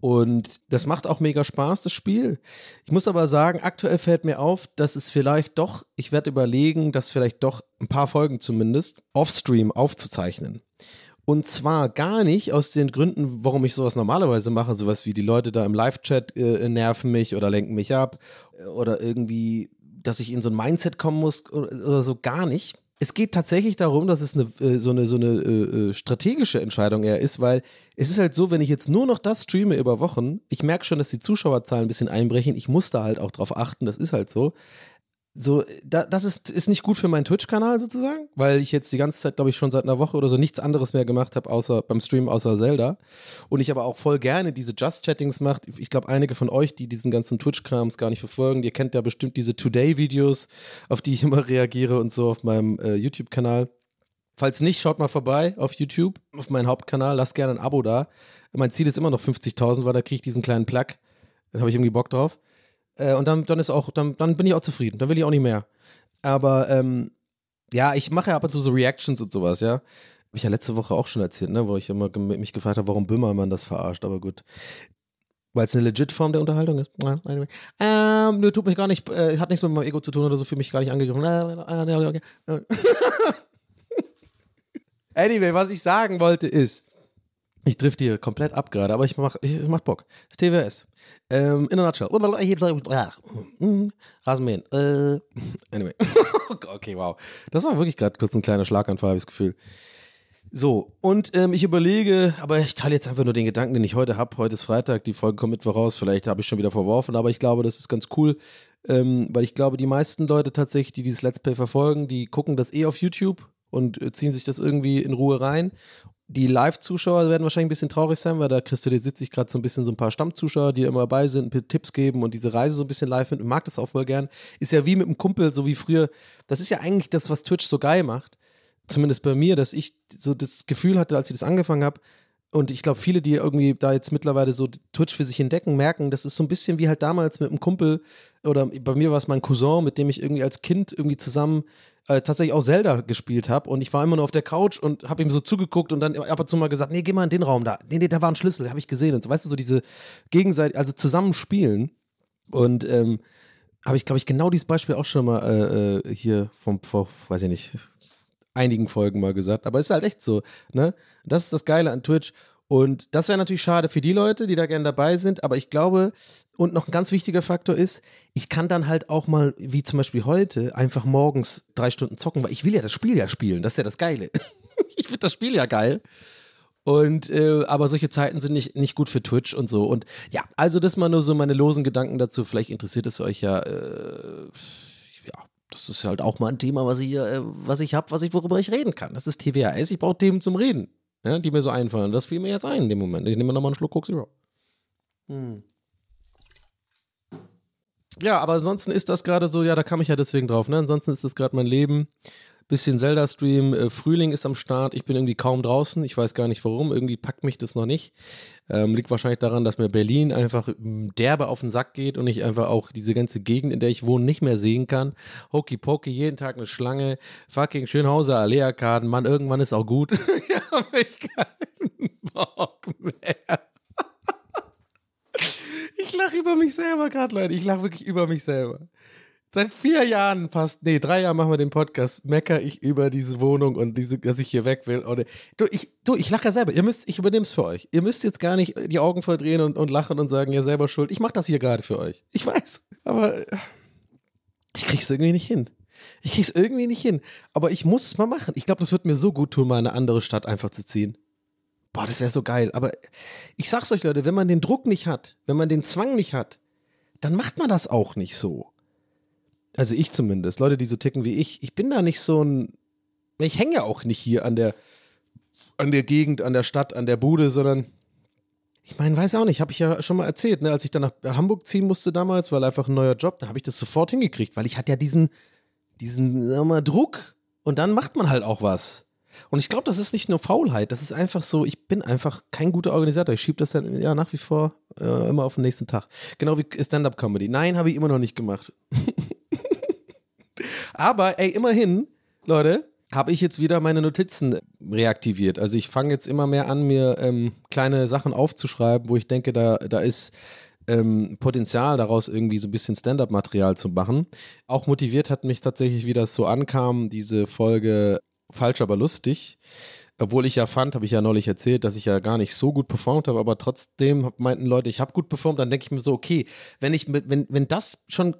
Und das macht auch mega Spaß, das Spiel. Ich muss aber sagen, aktuell fällt mir auf, dass es vielleicht doch, ich werde überlegen, das vielleicht doch ein paar Folgen zumindest offstream aufzuzeichnen. Und zwar gar nicht aus den Gründen, warum ich sowas normalerweise mache, sowas wie die Leute da im Live-Chat äh, nerven mich oder lenken mich ab oder irgendwie, dass ich in so ein Mindset kommen muss oder, oder so, gar nicht es geht tatsächlich darum, dass es eine, äh, so eine, so eine äh, äh, strategische Entscheidung eher ist, weil es ist halt so, wenn ich jetzt nur noch das streame über Wochen, ich merke schon, dass die Zuschauerzahlen ein bisschen einbrechen. Ich muss da halt auch drauf achten, das ist halt so so, da, das ist, ist nicht gut für meinen Twitch-Kanal sozusagen, weil ich jetzt die ganze Zeit, glaube ich, schon seit einer Woche oder so nichts anderes mehr gemacht habe, außer beim Stream, außer Zelda. Und ich aber auch voll gerne diese Just-Chattings macht. Ich glaube, einige von euch, die diesen ganzen Twitch-Krams gar nicht verfolgen, ihr kennt ja bestimmt diese Today-Videos, auf die ich immer reagiere und so auf meinem äh, YouTube-Kanal. Falls nicht, schaut mal vorbei auf YouTube, auf meinen Hauptkanal, lasst gerne ein Abo da. Mein Ziel ist immer noch 50.000, weil da kriege ich diesen kleinen Plug. Da habe ich irgendwie Bock drauf. Äh, und dann, dann ist auch, dann, dann bin ich auch zufrieden. Dann will ich auch nicht mehr. Aber ähm, ja, ich mache ja ab und zu so Reactions und sowas, ja. Habe ich ja letzte Woche auch schon erzählt, ne, wo ich immer mich gefragt habe, warum Böhmermann das verarscht, aber gut. Weil es eine legit Form der Unterhaltung ist. Ähm, nö, tut mich gar nicht, äh, hat nichts mit meinem Ego zu tun oder so, für mich gar nicht angegriffen. anyway, was ich sagen wollte ist, ich drifte hier komplett ab gerade, aber ich mach, ich, mach Bock. Das TWS. Ähm, in a nutshell. Rasenmähen. Äh, anyway. okay, wow. Das war wirklich gerade kurz ein kleiner Schlaganfall, habe ich das Gefühl. So, und ähm, ich überlege, aber ich teile jetzt einfach nur den Gedanken, den ich heute habe. Heute ist Freitag, die Folge kommt Mittwoch raus. Vielleicht habe ich schon wieder verworfen, aber ich glaube, das ist ganz cool, ähm, weil ich glaube, die meisten Leute tatsächlich, die dieses Let's Play verfolgen, die gucken das eh auf YouTube und äh, ziehen sich das irgendwie in Ruhe rein die Live-Zuschauer werden wahrscheinlich ein bisschen traurig sein, weil da kristallisiert sich gerade so ein bisschen so ein paar Stammzuschauer, die immer dabei sind, Tipps geben und diese Reise so ein bisschen live mit. Ich mag das auch voll gern. Ist ja wie mit einem Kumpel, so wie früher. Das ist ja eigentlich das, was Twitch so geil macht. Zumindest bei mir, dass ich so das Gefühl hatte, als ich das angefangen habe, und ich glaube, viele, die irgendwie da jetzt mittlerweile so Twitch für sich entdecken, merken, das ist so ein bisschen wie halt damals mit einem Kumpel oder bei mir war es mein Cousin, mit dem ich irgendwie als Kind irgendwie zusammen äh, tatsächlich auch Zelda gespielt habe und ich war immer nur auf der Couch und habe ihm so zugeguckt und dann ab und zu mal gesagt, nee, geh mal in den Raum da. Nee, nee, da war ein Schlüssel, habe ich gesehen und so, weißt du, so diese gegenseitig, also zusammen spielen und ähm, habe ich, glaube ich, genau dieses Beispiel auch schon mal äh, äh, hier vom, vor, weiß ich nicht, einigen Folgen mal gesagt. Aber es ist halt echt so, ne? Das ist das Geile an Twitch. Und das wäre natürlich schade für die Leute, die da gerne dabei sind. Aber ich glaube, und noch ein ganz wichtiger Faktor ist, ich kann dann halt auch mal, wie zum Beispiel heute, einfach morgens drei Stunden zocken, weil ich will ja das Spiel ja spielen. Das ist ja das Geile. ich finde das Spiel ja geil. Und äh, aber solche Zeiten sind nicht, nicht gut für Twitch und so. Und ja, also das mal nur so meine losen Gedanken dazu. Vielleicht interessiert es euch ja. Äh, ja, das ist halt auch mal ein Thema, was ich, äh, was ich habe, was ich, worüber ich reden kann. Das ist TWAS. Ich brauche Themen zum Reden ja, die mir so einfallen. Das fiel mir jetzt ein in dem Moment. Ich nehme nochmal einen Schluck Coke Zero. Hm. Ja, aber ansonsten ist das gerade so, ja, da kam ich ja deswegen drauf, ne? Ansonsten ist das gerade mein Leben bisschen Zelda-Stream. Äh, Frühling ist am Start. Ich bin irgendwie kaum draußen. Ich weiß gar nicht warum. Irgendwie packt mich das noch nicht. Ähm, liegt wahrscheinlich daran, dass mir Berlin einfach hm, derbe auf den Sack geht und ich einfach auch diese ganze Gegend, in der ich wohne, nicht mehr sehen kann. Hokey Pokey, jeden Tag eine Schlange. Fucking Schönhauser Alea-Karten. Mann, irgendwann ist auch gut. ich keinen Bock mehr. Ich lache über mich selber gerade, Leute. Ich lache wirklich über mich selber. Seit vier Jahren fast, nee, drei Jahren machen wir den Podcast, mecker ich über diese Wohnung und diese, dass ich hier weg will. Und, du, ich, du, ich lache ja selber. Ihr müsst, ich übernehme es für euch. Ihr müsst jetzt gar nicht die Augen verdrehen und, und lachen und sagen, ihr selber schuld. Ich mache das hier gerade für euch. Ich weiß. Aber ich krieg's irgendwie nicht hin. Ich krieg's irgendwie nicht hin. Aber ich muss es mal machen. Ich glaube, das wird mir so gut tun, mal in eine andere Stadt einfach zu ziehen. Boah, das wäre so geil. Aber ich sag's euch, Leute, wenn man den Druck nicht hat, wenn man den Zwang nicht hat, dann macht man das auch nicht so. Also ich zumindest. Leute, die so ticken wie ich. Ich bin da nicht so ein. Ich hänge ja auch nicht hier an der, an der Gegend, an der Stadt, an der Bude, sondern ich meine, weiß auch nicht, habe ich ja schon mal erzählt, ne? als ich dann nach Hamburg ziehen musste damals, weil einfach ein neuer Job, da habe ich das sofort hingekriegt, weil ich hatte ja diesen, diesen, wir mal, Druck und dann macht man halt auch was. Und ich glaube, das ist nicht nur Faulheit, das ist einfach so, ich bin einfach kein guter Organisator. Ich schiebe das dann ja nach wie vor äh, immer auf den nächsten Tag. Genau wie Stand-Up-Comedy. Nein, habe ich immer noch nicht gemacht. Aber ey, immerhin, Leute, habe ich jetzt wieder meine Notizen reaktiviert. Also ich fange jetzt immer mehr an, mir ähm, kleine Sachen aufzuschreiben, wo ich denke, da, da ist ähm, Potenzial daraus irgendwie so ein bisschen Stand-up-Material zu machen. Auch motiviert hat mich tatsächlich, wie das so ankam, diese Folge Falsch, aber lustig. Obwohl ich ja fand, habe ich ja neulich erzählt, dass ich ja gar nicht so gut performt habe, aber trotzdem meinten Leute, ich habe gut performt, dann denke ich mir so, okay, wenn ich wenn, wenn das schon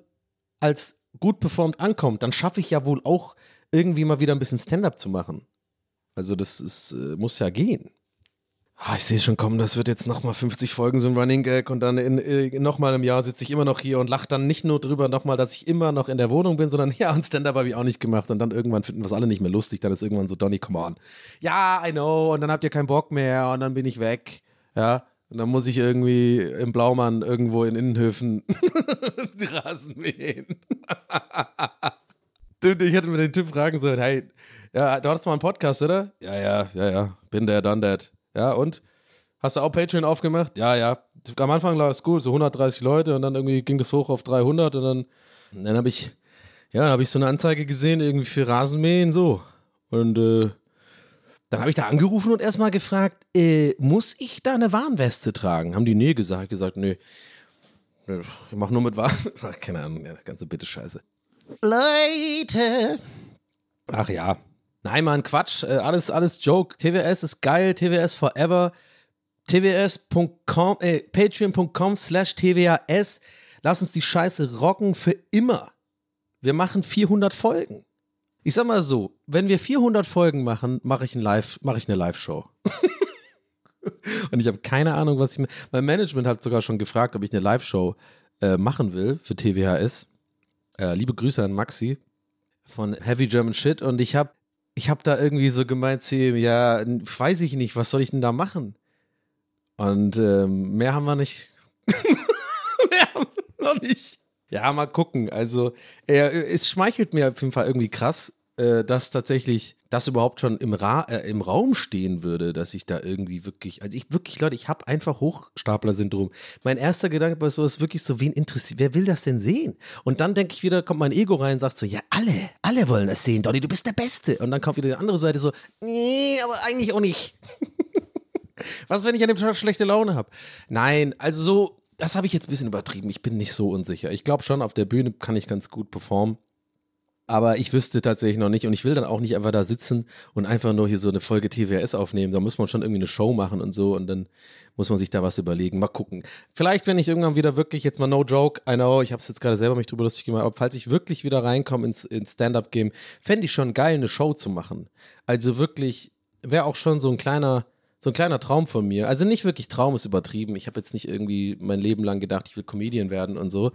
als gut performt ankommt, dann schaffe ich ja wohl auch irgendwie mal wieder ein bisschen Stand-up zu machen. Also das ist, äh, muss ja gehen. Ah, ich sehe schon kommen, das wird jetzt nochmal 50 Folgen so ein Running Gag und dann in, in äh, nochmal im Jahr sitze ich immer noch hier und lache dann nicht nur drüber nochmal, dass ich immer noch in der Wohnung bin, sondern ja, und Stand-Up habe ich auch nicht gemacht und dann irgendwann finden wir es alle nicht mehr lustig, dann ist irgendwann so, Donny, come on. Ja, I know und dann habt ihr keinen Bock mehr und dann bin ich weg, ja. Und dann muss ich irgendwie im Blaumann irgendwo in Innenhöfen die Rasen mähen. ich hätte mir den Typ fragen sollen, hey, ja, du hattest mal einen Podcast, oder? Ja, ja, ja, ja, bin der, done that. Ja, und? Hast du auch Patreon aufgemacht? Ja, ja. Am Anfang war es gut, so 130 Leute und dann irgendwie ging das hoch auf 300 und dann, dann habe ich, ja, habe ich so eine Anzeige gesehen, irgendwie für Rasenmähen, so. Und äh, dann habe ich da angerufen und erstmal gefragt, äh, muss ich da eine Warnweste tragen? Haben die nee gesagt? Ich gesagt, nee. Ich mach nur mit Warn. Ach, keine Ahnung, ja, ganze bitte Scheiße. Leute. Ach ja. Nein, Mann, Quatsch. Äh, alles, alles Joke. TWS ist geil. TWS forever. TWS.com, äh, patreon.com slash TWAS. Lass uns die Scheiße rocken für immer. Wir machen 400 Folgen. Ich sag mal so, wenn wir 400 Folgen machen, mache ich, ein Live, mach ich eine Live-Show. Und ich habe keine Ahnung, was ich. Mein Management hat sogar schon gefragt, ob ich eine Live-Show äh, machen will für TWHS. Äh, liebe Grüße an Maxi von Heavy German Shit. Und ich habe ich hab da irgendwie so gemeint zu ihm, ja, weiß ich nicht, was soll ich denn da machen? Und ähm, mehr haben wir nicht. mehr haben wir noch nicht. Ja, mal gucken. Also, er, es schmeichelt mir auf jeden Fall irgendwie krass, äh, dass tatsächlich das überhaupt schon im, Ra äh, im Raum stehen würde, dass ich da irgendwie wirklich, also ich wirklich, Leute, ich habe einfach Hochstapler-Syndrom. Mein erster Gedanke war so, ist wirklich so, wen interessiert, wer will das denn sehen? Und dann denke ich wieder, kommt mein Ego rein und sagt so, ja, alle, alle wollen das sehen, Donny, du bist der Beste. Und dann kommt wieder die andere Seite so, nee, aber eigentlich auch nicht. Was, wenn ich an dem Tag schlechte Laune habe? Nein, also so, das habe ich jetzt ein bisschen übertrieben. Ich bin nicht so unsicher. Ich glaube schon, auf der Bühne kann ich ganz gut performen. Aber ich wüsste tatsächlich noch nicht und ich will dann auch nicht einfach da sitzen und einfach nur hier so eine Folge TWS aufnehmen. Da muss man schon irgendwie eine Show machen und so und dann muss man sich da was überlegen. Mal gucken. Vielleicht, wenn ich irgendwann wieder wirklich, jetzt mal no joke, I know, ich habe es jetzt gerade selber mich drüber lustig gemacht, aber falls ich wirklich wieder reinkomme ins, ins Stand-Up-Game, fände ich schon geil, eine Show zu machen. Also wirklich, wäre auch schon so ein kleiner, so ein kleiner Traum von mir. Also nicht wirklich Traum ist übertrieben. Ich habe jetzt nicht irgendwie mein Leben lang gedacht, ich will Comedian werden und so.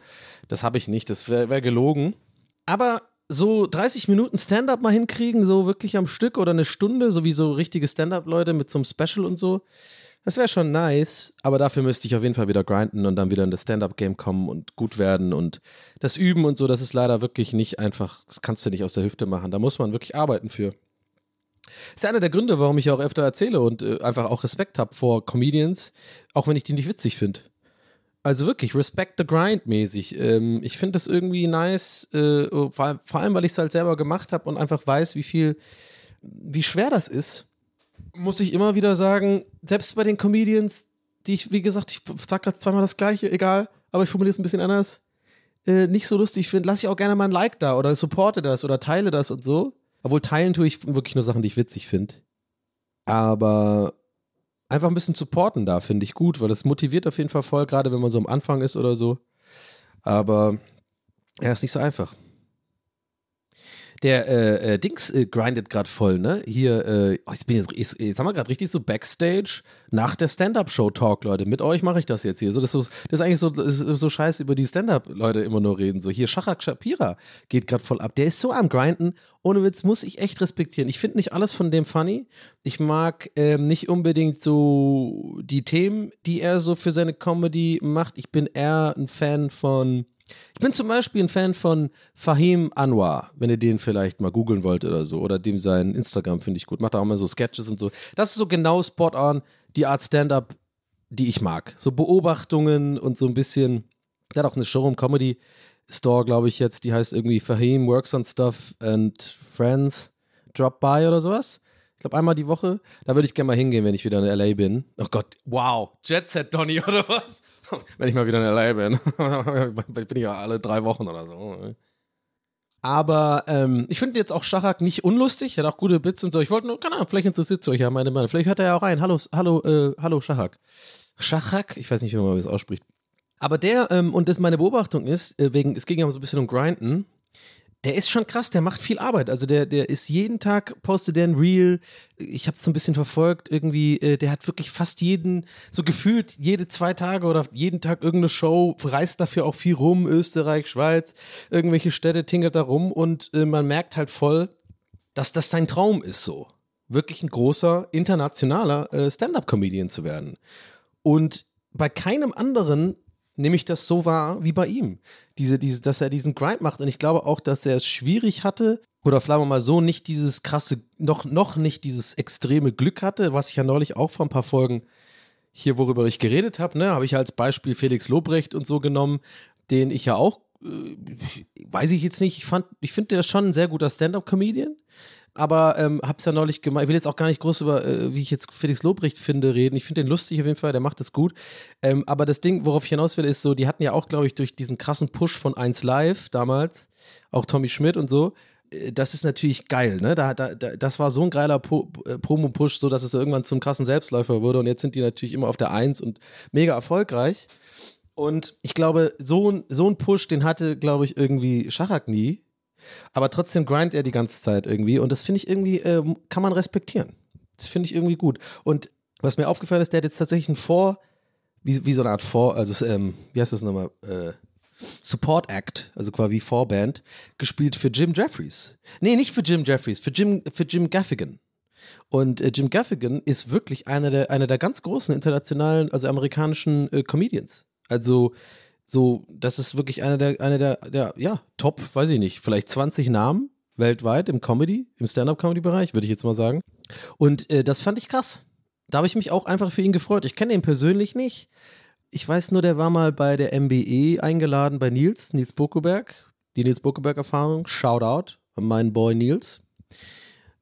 Das habe ich nicht. Das wäre wär gelogen. Aber so 30 Minuten Stand-up mal hinkriegen, so wirklich am Stück oder eine Stunde, so wie so richtige Stand-up-Leute mit so einem Special und so. Das wäre schon nice, aber dafür müsste ich auf jeden Fall wieder grinden und dann wieder in das Stand-up-Game kommen und gut werden und das üben und so. Das ist leider wirklich nicht einfach, das kannst du nicht aus der Hüfte machen. Da muss man wirklich arbeiten für. Das ist einer der Gründe, warum ich auch öfter erzähle und äh, einfach auch Respekt habe vor Comedians, auch wenn ich die nicht witzig finde. Also wirklich, Respect the Grind mäßig. Ähm, ich finde das irgendwie nice, äh, vor, vor, allem, weil ich es halt selber gemacht habe und einfach weiß, wie viel, wie schwer das ist. Muss ich immer wieder sagen, selbst bei den Comedians, die ich, wie gesagt, ich sag gerade zweimal das Gleiche, egal, aber ich formuliere es ein bisschen anders. äh, nicht so lustig finde, lasse ich auch gerne mal ein Like da oder supporte das oder teile das und so. Obwohl teilen tue ich wirklich nur Sachen, die ich witzig finde. Aber einfach ein bisschen supporten da finde ich gut, weil das motiviert auf jeden Fall voll, gerade wenn man so am Anfang ist oder so. Aber ja, ist nicht so einfach. Der äh, äh, Dings äh, grindet gerade voll, ne? Hier, äh, oh, jetzt bin ich jetzt, jetzt haben wir gerade richtig so Backstage nach der Stand-Up-Show-Talk, Leute. Mit euch mache ich das jetzt hier. So, das, ist so, das ist eigentlich so, ist so scheiße über die Stand-Up-Leute immer nur reden. So, hier, Shachak Shapira geht gerade voll ab. Der ist so am Grinden. Ohne Witz, muss ich echt respektieren. Ich finde nicht alles von dem funny. Ich mag ähm, nicht unbedingt so die Themen, die er so für seine Comedy macht. Ich bin eher ein Fan von ich bin zum Beispiel ein Fan von Fahim Anwar, wenn ihr den vielleicht mal googeln wollt oder so. Oder dem sein Instagram finde ich gut. Macht auch mal so Sketches und so. Das ist so genau spot on die Art Stand-up, die ich mag. So Beobachtungen und so ein bisschen. Der hat auch eine Showroom Comedy Store, glaube ich, jetzt. Die heißt irgendwie Fahim Works on Stuff and Friends Drop By oder sowas. Ich glaube, einmal die Woche. Da würde ich gerne mal hingehen, wenn ich wieder in LA bin. Oh Gott, wow. Jet Set Donny oder was? wenn ich mal wieder in LA bin. bin ich ja alle drei Wochen oder so. Aber ähm, ich finde jetzt auch Schachak nicht unlustig. Er hat auch gute Bits und so. Ich wollte nur, keine Ahnung, vielleicht interessiert es euch ja meine Meinung. Vielleicht hört er ja auch rein. Hallo, hallo, äh, hallo Schachak. Schachak? Ich weiß nicht, wie man das ausspricht. Aber der, ähm, und das meine Beobachtung ist, äh, wegen, es ging ja so ein bisschen um Grinden, der ist schon krass, der macht viel Arbeit. Also der, der ist jeden Tag, postet der ein Reel. Ich habe es so ein bisschen verfolgt, irgendwie, äh, der hat wirklich fast jeden, so gefühlt jede zwei Tage oder jeden Tag irgendeine Show, reist dafür auch viel rum, Österreich, Schweiz, irgendwelche Städte, tingelt da rum und äh, man merkt halt voll, dass das sein Traum ist so. Wirklich ein großer internationaler äh, Stand-up-Comedian zu werden. Und bei keinem anderen nehme ich das so wahr wie bei ihm. Diese, diese, dass er diesen Grind macht. Und ich glaube auch, dass er es schwierig hatte, oder vielleicht mal so, nicht dieses krasse, noch, noch nicht dieses extreme Glück hatte, was ich ja neulich auch vor ein paar Folgen hier, worüber ich geredet habe, ne, habe ich als Beispiel Felix Lobrecht und so genommen, den ich ja auch, äh, weiß ich jetzt nicht, ich ich finde der schon ein sehr guter Stand-up-Comedian aber ähm, hab's ja neulich gemacht. Ich will jetzt auch gar nicht groß über, äh, wie ich jetzt Felix Lobrecht finde, reden. Ich finde den lustig auf jeden Fall, der macht das gut. Ähm, aber das Ding, worauf ich hinaus will, ist so, die hatten ja auch, glaube ich, durch diesen krassen Push von 1 Live damals, auch Tommy Schmidt und so, äh, das ist natürlich geil, ne? Da, da, das war so ein geiler äh, Promo-Push, so dass es irgendwann zum krassen Selbstläufer wurde und jetzt sind die natürlich immer auf der Eins und mega erfolgreich. Und ich glaube, so, so ein Push, den hatte, glaube ich, irgendwie Schachak nie. Aber trotzdem grind er die ganze Zeit irgendwie und das finde ich irgendwie, äh, kann man respektieren. Das finde ich irgendwie gut. Und was mir aufgefallen ist, der hat jetzt tatsächlich ein Vor, wie, wie so eine Art Vor, also ähm, wie heißt das nochmal? Äh, Support Act, also quasi Vorband, gespielt für Jim Jeffries. Nee, nicht für Jim Jeffries, für Jim, für Jim Gaffigan. Und äh, Jim Gaffigan ist wirklich einer der, einer der ganz großen internationalen, also amerikanischen äh, Comedians. Also so, das ist wirklich einer der, einer der, der, ja, Top, weiß ich nicht, vielleicht 20 Namen weltweit im Comedy, im Stand-Up-Comedy-Bereich, würde ich jetzt mal sagen. Und äh, das fand ich krass. Da habe ich mich auch einfach für ihn gefreut. Ich kenne ihn persönlich nicht. Ich weiß nur, der war mal bei der MBE eingeladen bei Nils, Nils Bokeberg. Die Nils Bokeberg-Erfahrung. Shoutout an meinen Boy Nils.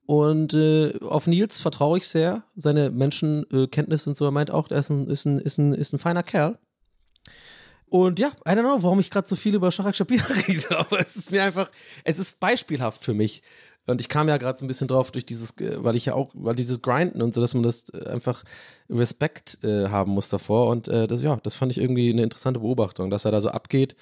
Und äh, auf Nils vertraue ich sehr. Seine Menschenkenntnis und so. Er meint auch, er ist ein, ist ein, ist ein, ist ein feiner Kerl. Und ja, I don't know, warum ich gerade so viel über Shachak Shapira rede, aber es ist mir einfach, es ist beispielhaft für mich. Und ich kam ja gerade so ein bisschen drauf durch dieses, äh, weil ich ja auch, weil dieses Grinden und so, dass man das äh, einfach Respekt äh, haben muss davor. Und äh, das, ja, das fand ich irgendwie eine interessante Beobachtung, dass er da so abgeht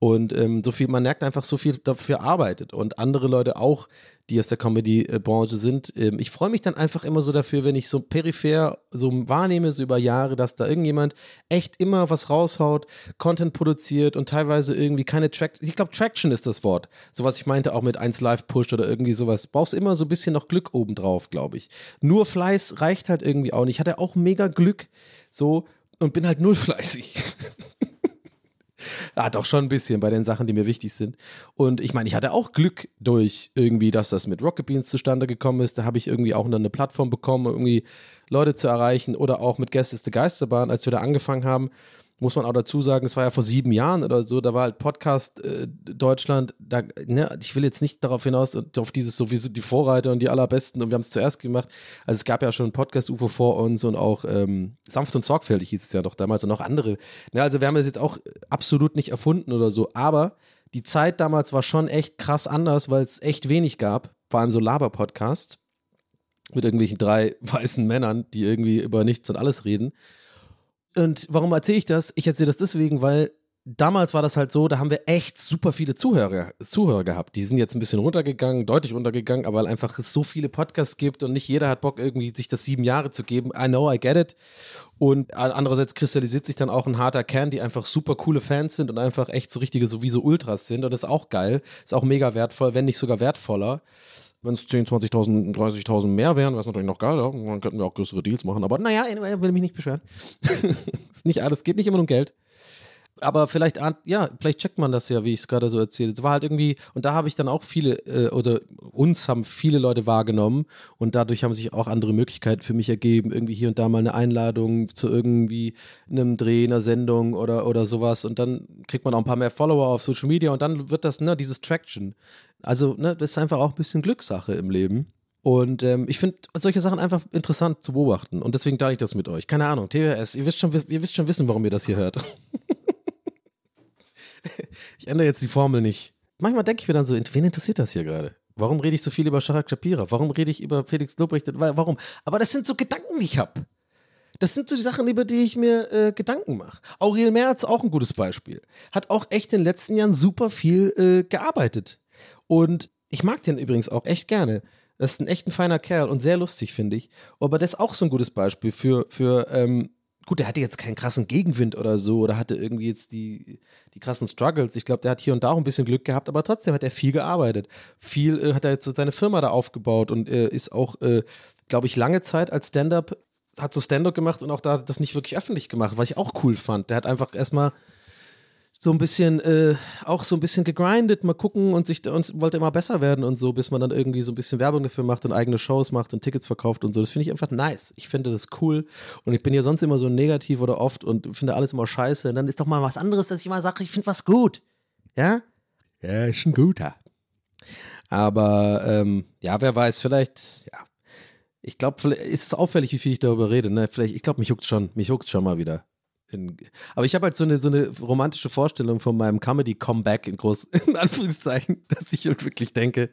und ähm, so viel, man merkt einfach, so viel dafür arbeitet und andere Leute auch, die aus der Comedy-Branche sind. Ähm, ich freue mich dann einfach immer so dafür, wenn ich so peripher so wahrnehme, so über Jahre, dass da irgendjemand echt immer was raushaut, Content produziert und teilweise irgendwie keine Track, ich glaube Traction ist das Wort, so was ich meinte auch mit 1 Live Push oder irgendwie sowas. Brauchst immer so ein bisschen noch Glück obendrauf, glaube ich. Nur Fleiß reicht halt irgendwie auch nicht. Ich hatte auch mega Glück so und bin halt null fleißig. Ja, doch schon ein bisschen bei den Sachen, die mir wichtig sind. Und ich meine, ich hatte auch Glück durch irgendwie, dass das mit Rocket Beans zustande gekommen ist. Da habe ich irgendwie auch eine Plattform bekommen, um irgendwie Leute zu erreichen oder auch mit is the Geisterbahn, als wir da angefangen haben. Muss man auch dazu sagen, es war ja vor sieben Jahren oder so, da war halt Podcast äh, Deutschland, da, ne, ich will jetzt nicht darauf hinaus, auf dieses, so wir sind die Vorreiter und die allerbesten und wir haben es zuerst gemacht. Also es gab ja schon Podcast-UFO vor uns und auch ähm, Sanft und Sorgfältig hieß es ja doch damals und auch andere. Ne, also wir haben es jetzt auch absolut nicht erfunden oder so, aber die Zeit damals war schon echt krass anders, weil es echt wenig gab, vor allem so Laber-Podcasts mit irgendwelchen drei weißen Männern, die irgendwie über nichts und alles reden. Und warum erzähle ich das? Ich erzähle das deswegen, weil damals war das halt so, da haben wir echt super viele Zuhörer, Zuhörer gehabt. Die sind jetzt ein bisschen runtergegangen, deutlich runtergegangen, aber weil einfach es so viele Podcasts gibt und nicht jeder hat Bock, irgendwie sich das sieben Jahre zu geben. I know, I get it. Und andererseits kristallisiert sich dann auch ein harter Kern, die einfach super coole Fans sind und einfach echt so richtige, sowieso Ultras sind. Und das ist auch geil. Ist auch mega wertvoll, wenn nicht sogar wertvoller. Wenn es 10, 20.000, 30.000 mehr wären, wäre es natürlich noch geiler. Dann könnten wir auch größere Deals machen. Aber naja, will mich nicht beschweren. ist nicht alles, geht nicht immer um Geld aber vielleicht, ja, vielleicht checkt man das ja, wie ich es gerade so erzähle. Es war halt irgendwie, und da habe ich dann auch viele, äh, oder uns haben viele Leute wahrgenommen und dadurch haben sich auch andere Möglichkeiten für mich ergeben. Irgendwie hier und da mal eine Einladung zu irgendwie einem Dreh, einer Sendung oder, oder sowas. Und dann kriegt man auch ein paar mehr Follower auf Social Media und dann wird das, ne, dieses Traction. Also, ne, das ist einfach auch ein bisschen Glückssache im Leben. Und ähm, ich finde solche Sachen einfach interessant zu beobachten. Und deswegen teile ich das mit euch. Keine Ahnung, TWS, ihr wisst schon, ihr wisst schon wissen, warum ihr das hier hört. ich ändere jetzt die Formel nicht. Manchmal denke ich mir dann so, wen interessiert das hier gerade? Warum rede ich so viel über Sharak Shapira? Warum rede ich über Felix Lobrecht? Warum? Aber das sind so Gedanken, die ich habe. Das sind so die Sachen, über die ich mir äh, Gedanken mache. Aurel Merz, auch ein gutes Beispiel. Hat auch echt in den letzten Jahren super viel äh, gearbeitet. Und ich mag den übrigens auch echt gerne. Das ist ein echt ein feiner Kerl und sehr lustig, finde ich. Aber das ist auch so ein gutes Beispiel für, für ähm, gut, der hatte jetzt keinen krassen Gegenwind oder so oder hatte irgendwie jetzt die, die krassen Struggles. Ich glaube, der hat hier und da auch ein bisschen Glück gehabt, aber trotzdem hat er viel gearbeitet. Viel äh, hat er jetzt so seine Firma da aufgebaut und äh, ist auch, äh, glaube ich, lange Zeit als Stand-up, hat so Stand-up gemacht und auch da das nicht wirklich öffentlich gemacht, was ich auch cool fand. Der hat einfach erstmal so ein bisschen, äh, auch so ein bisschen gegrindet, mal gucken und sich und wollte immer besser werden und so, bis man dann irgendwie so ein bisschen Werbung dafür macht und eigene Shows macht und Tickets verkauft und so. Das finde ich einfach nice. Ich finde das cool und ich bin ja sonst immer so negativ oder oft und finde alles immer scheiße. Und dann ist doch mal was anderes, dass ich mal sage, ich finde was gut. Ja? Ja, ist ein guter. Aber ähm, ja, wer weiß, vielleicht, ja. Ich glaube, ist es auffällig, wie viel ich darüber rede. Ne? Vielleicht, ich glaube, mich juckt schon, mich juckt schon mal wieder. In, aber ich habe halt so eine, so eine romantische Vorstellung von meinem Comedy-Comeback in groß, in Anführungszeichen, dass ich halt wirklich denke,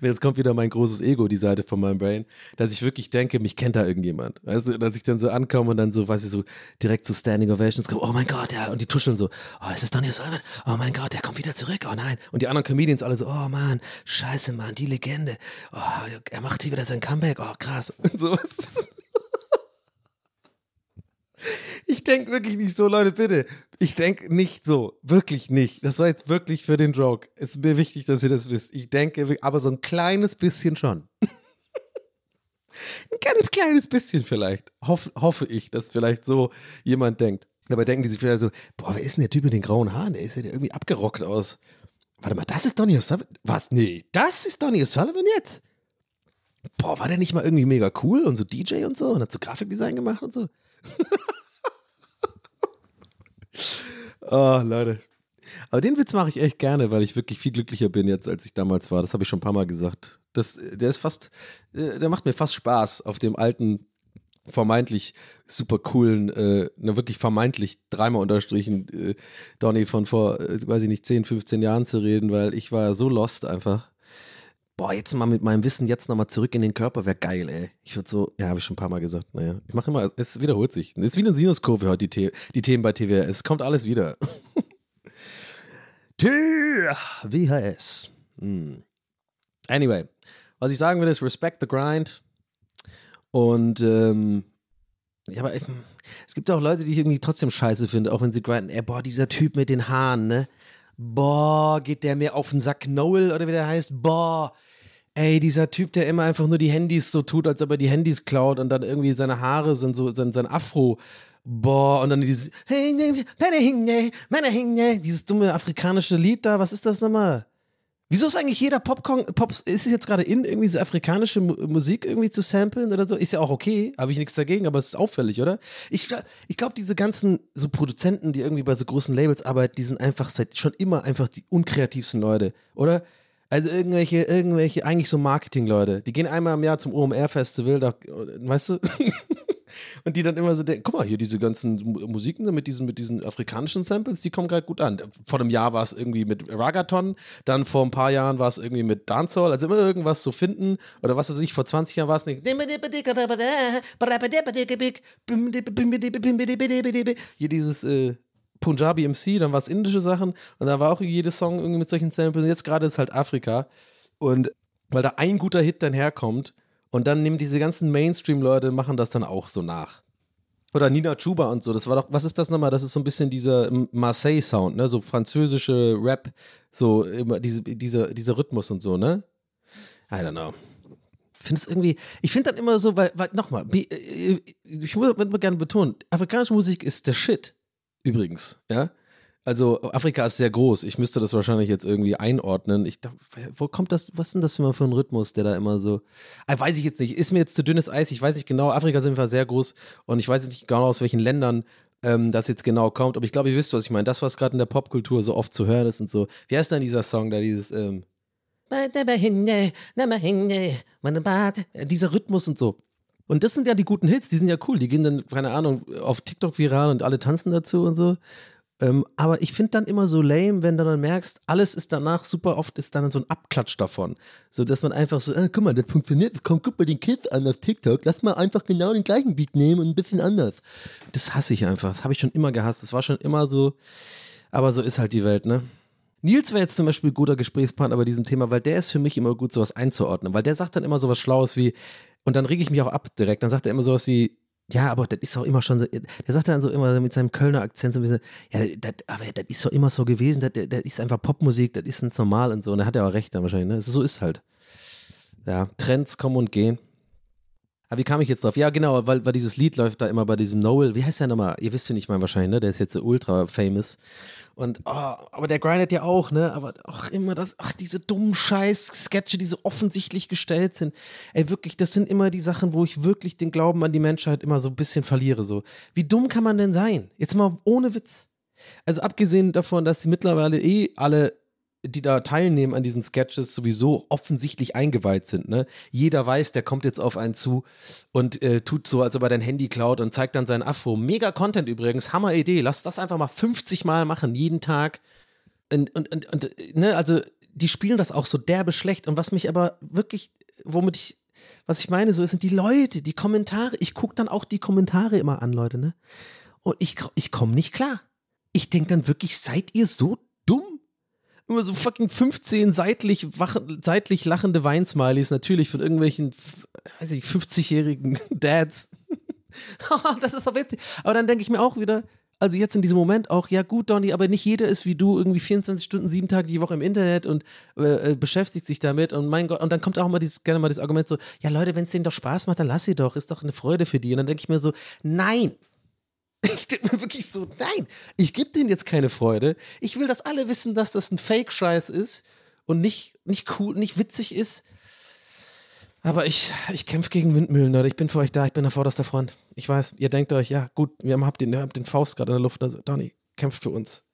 und jetzt kommt wieder mein großes Ego, die Seite von meinem Brain, dass ich wirklich denke, mich kennt da irgendjemand. Weißt du, dass ich dann so ankomme und dann so, weiß ich, so direkt zu Standing Ovations komme, oh mein Gott, ja, und die tuscheln so, oh, ist das Donny Sullivan? Oh mein Gott, der kommt wieder zurück, oh nein. Und die anderen Comedians alle so, oh Mann, scheiße, Mann, die Legende. Oh, er macht hier wieder sein Comeback, oh krass. Und sowas. Ich denke wirklich nicht so, Leute, bitte. Ich denke nicht so. Wirklich nicht. Das war jetzt wirklich für den Joke. Es ist mir wichtig, dass ihr das wisst. Ich denke, aber so ein kleines bisschen schon. ein ganz kleines bisschen vielleicht. Hoff, hoffe ich, dass vielleicht so jemand denkt. Dabei denken die sich vielleicht so, boah, wer ist denn der Typ mit den grauen Haaren? Der ist ja irgendwie abgerockt aus. Warte mal, das ist Donny O'Sullivan? Was? Nee, das ist Donny O'Sullivan jetzt? Boah, war der nicht mal irgendwie mega cool und so DJ und so und hat so Grafikdesign gemacht und so? oh, Leute. Aber den Witz mache ich echt gerne, weil ich wirklich viel glücklicher bin jetzt, als ich damals war. Das habe ich schon ein paar Mal gesagt. Das, der ist fast, äh, der macht mir fast Spaß auf dem alten, vermeintlich super coolen, äh, na wirklich vermeintlich dreimal unterstrichen äh, Donny von vor, äh, weiß ich nicht, 10, 15 Jahren zu reden, weil ich war so lost einfach boah, jetzt mal mit meinem Wissen jetzt nochmal zurück in den Körper wäre geil, ey. Ich würde so, ja, habe ich schon ein paar Mal gesagt, naja, ich mache immer, es wiederholt sich. Es ist wie eine Sinuskurve heute, die, The die Themen bei TWS. Es kommt alles wieder. WHS. Hm. Anyway, was ich sagen will, ist Respect the Grind. Und, ähm, ja, aber es gibt auch Leute, die ich irgendwie trotzdem scheiße finde, auch wenn sie grinden. Ey, boah, dieser Typ mit den Haaren, ne? Boah, geht der mir auf den Sack Noel oder wie der heißt? Boah, ey, dieser Typ, der immer einfach nur die Handys so tut, als ob er die Handys klaut und dann irgendwie seine Haare sind so, sein, sein Afro. Boah, und dann dieses, dieses dumme afrikanische Lied da, was ist das nochmal? Wieso ist eigentlich jeder Popcorn, Pops, ist es jetzt gerade in, irgendwie so afrikanische Mu Musik irgendwie zu samplen oder so? Ist ja auch okay, habe ich nichts dagegen, aber es ist auffällig, oder? Ich, ich glaube, diese ganzen so Produzenten, die irgendwie bei so großen Labels arbeiten, die sind einfach seit schon immer einfach die unkreativsten Leute, oder? Also irgendwelche, irgendwelche, eigentlich so Marketing-Leute, die gehen einmal im Jahr zum OMR-Festival, da, weißt du? Und die dann immer so denken, guck mal, hier diese ganzen Mu- Musiken mit diesen, mit diesen afrikanischen Samples, die kommen gerade gut an. Vor einem Jahr war es irgendwie mit Ragaton, dann vor ein paar Jahren war es irgendwie mit Dancehall, also immer irgendwas zu finden. Oder was weiß ich, vor 20 Jahren war es nicht. Hier dieses äh, Punjabi MC, dann war es indische Sachen und da war auch jedes Song irgendwie mit solchen Samples. Jetzt gerade ist halt Afrika. Und weil da ein guter Hit dann herkommt und dann nehmen diese ganzen Mainstream-Leute, machen das dann auch so nach. Oder Nina Chuba und so, das war doch, was ist das nochmal? Das ist so ein bisschen dieser Marseille-Sound, ne? So französische Rap, so immer diese, diese, dieser Rhythmus und so, ne? I don't know. Ich finde es irgendwie, ich finde dann immer so, weil, weil nochmal, bi- äh, ich würde gerne betonen, afrikanische Musik ist der Shit, übrigens, ja? Also Afrika ist sehr groß. Ich müsste das wahrscheinlich jetzt irgendwie einordnen. Ich, wo kommt das? Was ist denn das für ein Rhythmus, der da immer so? Ah, weiß ich jetzt nicht. Ist mir jetzt zu dünnes Eis. Ich weiß nicht genau. Afrika jeden Fall sehr groß und ich weiß jetzt nicht genau aus welchen Ländern ähm, das jetzt genau kommt. Aber ich glaube, ihr wisst, was ich meine. Das, was gerade in der Popkultur so oft zu hören ist und so. Wie heißt denn dieser Song da? Dieses ähm, äh, dieser Rhythmus und so. Und das sind ja die guten Hits, die sind ja cool. Die gehen dann, keine Ahnung, auf TikTok viral und alle tanzen dazu und so. Ähm, aber ich finde dann immer so lame, wenn du dann merkst, alles ist danach super oft ist dann so ein Abklatsch davon. So dass man einfach so, äh, guck mal, das funktioniert, komm, guck mal den Kids an auf TikTok, lass mal einfach genau den gleichen Beat nehmen und ein bisschen anders. Das hasse ich einfach. Das habe ich schon immer gehasst. Das war schon immer so. Aber so ist halt die Welt, ne? Nils wäre jetzt zum Beispiel ein guter Gesprächspartner bei diesem Thema, weil der ist für mich immer gut, sowas einzuordnen. Weil der sagt dann immer sowas Schlaues wie, und dann rege ich mich auch ab direkt, dann sagt er immer sowas wie, ja, aber das ist doch immer schon so, der sagt dann so immer mit seinem Kölner Akzent so ein bisschen, ja, das, aber das ist doch immer so gewesen, das, das ist einfach Popmusik, das ist ganz normal und so. Und da hat er auch recht dann wahrscheinlich, ne? So ist halt. Ja, Trends kommen und gehen. Aber wie kam ich jetzt drauf? Ja, genau, weil, weil dieses Lied läuft da immer bei diesem Noel, wie heißt der nochmal? Ihr wisst ja nicht mal wahrscheinlich, ne? Der ist jetzt so ultra famous. Und, oh, aber der grindet ja auch, ne? Aber auch immer das, ach, diese dummen Scheiß-Sketche, die so offensichtlich gestellt sind. Ey, wirklich, das sind immer die Sachen, wo ich wirklich den Glauben an die Menschheit immer so ein bisschen verliere. So, wie dumm kann man denn sein? Jetzt mal ohne Witz. Also abgesehen davon, dass sie mittlerweile eh alle die da teilnehmen an diesen Sketches sowieso offensichtlich eingeweiht sind. Ne? Jeder weiß, der kommt jetzt auf einen zu und äh, tut so, als ob er dein Handy klaut und zeigt dann sein Afro. Mega Content übrigens, Hammer Idee. Lass das einfach mal 50 Mal machen, jeden Tag. Und, und, und, und ne, also die spielen das auch so derbe schlecht. Und was mich aber wirklich, womit ich, was ich meine, so sind die Leute, die Kommentare. Ich gucke dann auch die Kommentare immer an, Leute, ne? Und ich, ich komme nicht klar. Ich denke dann wirklich, seid ihr so? Immer so fucking 15 seitlich, seitlich lachende Weinsmileys, natürlich von irgendwelchen, weiß ich, 50-jährigen Dads. das ist doch witzig. Aber dann denke ich mir auch wieder, also jetzt in diesem Moment auch, ja gut, Donny, aber nicht jeder ist wie du irgendwie 24 Stunden, sieben Tage die Woche im Internet und äh, beschäftigt sich damit und mein Gott, und dann kommt auch immer dieses, gerne mal das Argument so, ja Leute, wenn es denen doch Spaß macht, dann lass sie doch, ist doch eine Freude für die. Und dann denke ich mir so, nein, ich denke mir wirklich so, nein, ich gebe denen jetzt keine Freude. Ich will, dass alle wissen, dass das ein Fake-Scheiß ist und nicht, nicht cool, nicht witzig ist. Aber ich, ich kämpfe gegen Windmühlen, Leute. Ich bin für euch da, ich bin an vorderster Front. Ich weiß, ihr denkt euch, ja, gut, wir haben den, ihr habt den Faust gerade in der Luft. Also, Donny, kämpft für uns.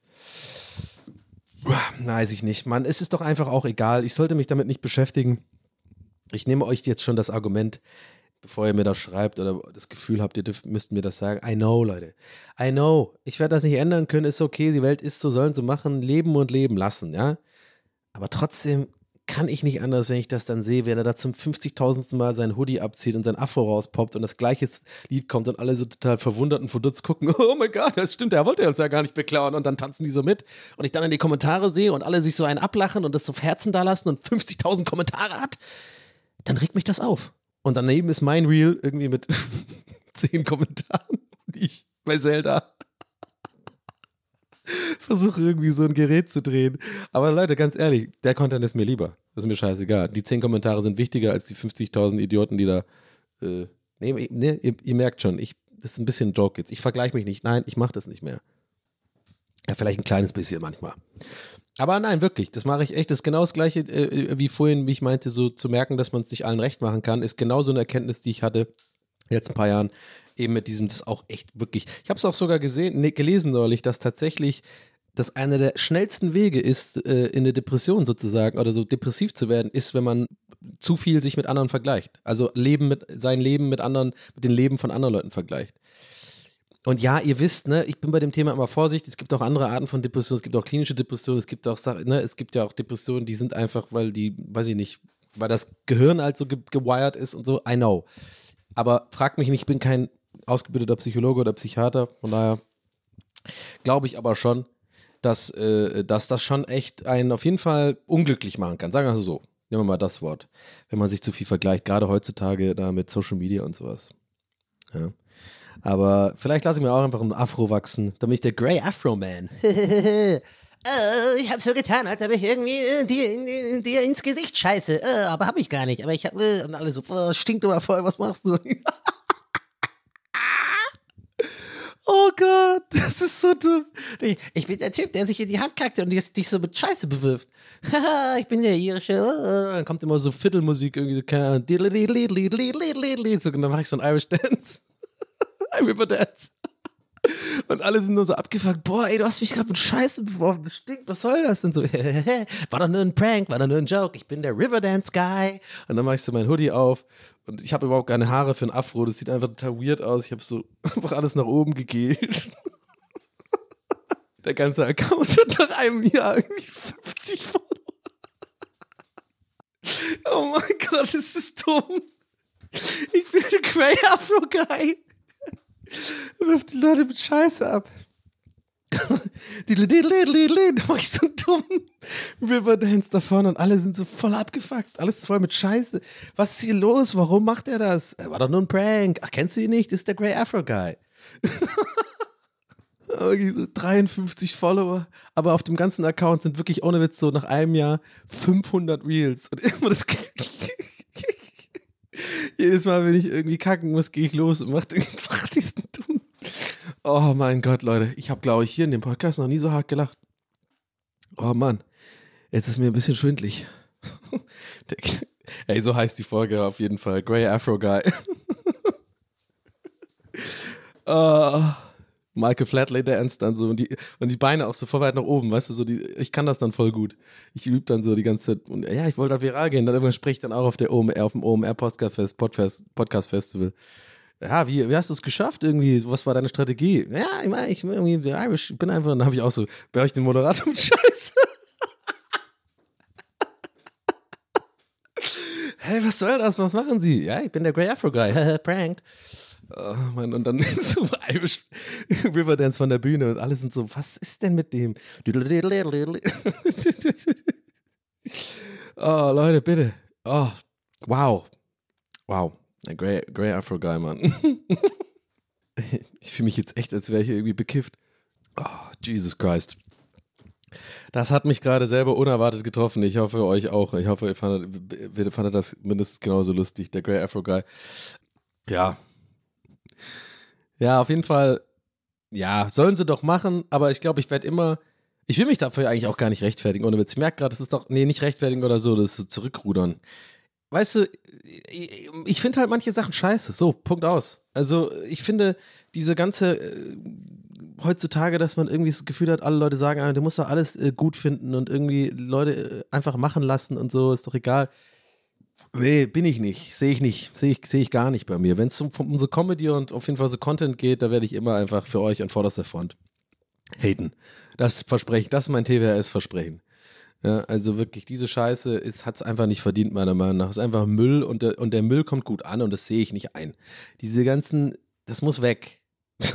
Weiß ich nicht, Mann. Es ist doch einfach auch egal. Ich sollte mich damit nicht beschäftigen. Ich nehme euch jetzt schon das Argument, bevor ihr mir das schreibt oder das Gefühl habt, ihr dürft, müsst mir das sagen. I know, Leute. I know. Ich werde das nicht ändern können, ist okay, die Welt ist so, sollen sie machen, leben und leben lassen, ja. Aber trotzdem kann ich nicht anders, wenn ich das dann sehe, wenn er da zum 50.000. Mal sein Hoodie abzieht und sein Afro rauspoppt und das gleiche Lied kommt und alle so total verwundert und verdutzt gucken, oh mein Gott, das stimmt, er wollte uns ja gar nicht beklauen und dann tanzen die so mit und ich dann in die Kommentare sehe und alle sich so einen ablachen und das so Herzen da lassen und 50.000 Kommentare hat, dann regt mich das auf. Und daneben ist mein Reel irgendwie mit zehn Kommentaren, die ich bei Zelda versuche irgendwie so ein Gerät zu drehen. Aber Leute, ganz ehrlich, der Content ist mir lieber. Das ist mir scheißegal. Die zehn Kommentare sind wichtiger als die 50.000 Idioten, die da. Äh, nee, nee ihr, ihr, merkt schon, ich, das ist ein bisschen ein Joke jetzt. Ich vergleiche mich nicht. Nein, ich mache das nicht mehr. Ja, vielleicht ein kleines bisschen manchmal. Aber nein, wirklich, das mache ich echt. Das ist genau das gleiche, äh, wie vorhin, wie ich meinte, so zu merken, dass man es nicht allen recht machen kann, ist genau so eine Erkenntnis, die ich hatte jetzt ein paar Jahren, eben mit diesem, das auch echt wirklich. Ich habe es auch sogar gesehen, nee, gelesen neulich, dass tatsächlich das einer der schnellsten Wege ist, äh, in eine Depression sozusagen oder so depressiv zu werden, ist, wenn man zu viel sich mit anderen vergleicht. Also Leben mit, sein Leben mit anderen, mit dem Leben von anderen Leuten vergleicht. Und ja, ihr wisst, ne, ich bin bei dem Thema immer vorsichtig. Es gibt auch andere Arten von Depressionen. Es gibt auch klinische Depressionen. Es gibt auch, ne, es gibt ja auch Depressionen, die sind einfach, weil die, weiß ich nicht, weil das Gehirn halt so ge gewired ist und so. I know. Aber frag mich nicht, ich bin kein ausgebildeter Psychologe oder Psychiater. Von daher glaube ich aber schon, dass, äh, dass das schon echt einen auf jeden Fall unglücklich machen kann. Sagen wir so. Nehmen wir mal das Wort. Wenn man sich zu viel vergleicht, gerade heutzutage da mit Social Media und sowas. Ja. Aber vielleicht lasse ich mir auch einfach ein Afro wachsen. Bin ich der Grey Afro Man. Oh, ich habe so getan, als ob ich irgendwie äh, dir, in, dir ins Gesicht scheiße. Äh, aber habe ich gar nicht. Aber ich habe äh, und alle so, oh, stinkt aber voll, was machst du? oh Gott, das ist so dumm. Ich, ich, bin der Typ, der sich in die Hand kackte und dich so mit Scheiße bewirft. Ich bin der irische. Oh. Dann kommt immer so Viertelmusik, irgendwie so, keine Ahnung. Und dann mache ich so ein Irish Dance. Riverdance. Und alle sind nur so abgefuckt, boah, ey, du hast mich gerade mit Scheiße beworfen, das stinkt, was soll das denn so? war doch nur ein Prank, war doch nur ein Joke, ich bin der Riverdance-Guy. Und dann mache ich so mein Hoodie auf und ich habe überhaupt keine Haare für ein Afro, das sieht einfach total weird aus. Ich habe so einfach alles nach oben gegelt. Der ganze Account hat nach einem Jahr irgendwie 50 Follower. Oh mein Gott, das ist dumm. Ich bin der Grey Afro Guy. Wirft die Leute mit Scheiße ab. da mach ich so einen dummen Riverdance da vorne und alle sind so voll abgefuckt. Alles voll mit Scheiße. Was ist hier los? Warum macht er das? Er war doch nur ein Prank. Ach, kennst du ihn nicht? Das ist der Grey Afro Guy. okay, so 53 Follower. Aber auf dem ganzen Account sind wirklich ohne Witz so nach einem Jahr 500 Reels. Und immer das. Jedes Mal, wenn ich irgendwie kacken muss, gehe ich los und mach diesen dummen. Oh mein Gott, Leute. Ich habe, glaube ich, hier in dem Podcast noch nie so hart gelacht. Oh Mann. Jetzt ist mir ein bisschen schwindlig. Ey, so heißt die Folge auf jeden Fall. Grey Afro Guy. uh, Michael Flatley dance dann so und die, und die Beine auch so weit nach oben, weißt du, so die, ich kann das dann voll gut. Ich übe dann so die ganze Zeit und ja, ich wollte da viral gehen, dann irgendwann spreche ich dann auch auf der OMR, auf dem OMR Podcast, Fest, Podcast, Podcast Festival. Ja, wie, wie hast du es geschafft irgendwie? Was war deine Strategie? Ja, ich meine, ich bin irgendwie Irish, bin einfach, dann habe ich auch so, bei euch den Moderator mit Scheiße. hey, was soll das? Was machen Sie? Ja, ich bin der Grey Afro Guy. Pranked. Oh Mann, und dann so Irish Riverdance von der Bühne und alle sind so, was ist denn mit dem? oh, Leute, bitte. Oh, wow. Wow. Ein Grey, Grey Afro Guy, Mann. ich fühle mich jetzt echt, als wäre ich irgendwie bekifft. Oh, Jesus Christ. Das hat mich gerade selber unerwartet getroffen. Ich hoffe, euch auch. Ich hoffe, ihr fandet, fandet das mindestens genauso lustig, der Grey Afro Guy. Ja, ja, auf jeden Fall, ja, sollen sie doch machen, aber ich glaube, ich werde immer, ich will mich dafür eigentlich auch gar nicht rechtfertigen, ohne Witz. Ich merke gerade, das ist doch, nee, nicht rechtfertigen oder so, das ist so zurückrudern. Weißt du, ich finde halt manche Sachen scheiße. So, Punkt aus. Also, ich finde diese ganze, äh, heutzutage, dass man irgendwie das Gefühl hat, alle Leute sagen, ah, du musst doch alles äh, gut finden und irgendwie Leute äh, einfach machen lassen und so, ist doch egal. Nee, bin ich nicht. Sehe ich nicht. Sehe ich, seh ich gar nicht bei mir. Wenn es um, um so Comedy und auf jeden Fall so Content geht, da werde ich immer einfach für euch an vorderster Front haten. Das verspreche Das ist mein TWRS-Versprechen. Ja, also wirklich, diese Scheiße hat es einfach nicht verdient, meiner Meinung nach. Es ist einfach Müll und der, und der Müll kommt gut an und das sehe ich nicht ein. Diese ganzen, das muss weg.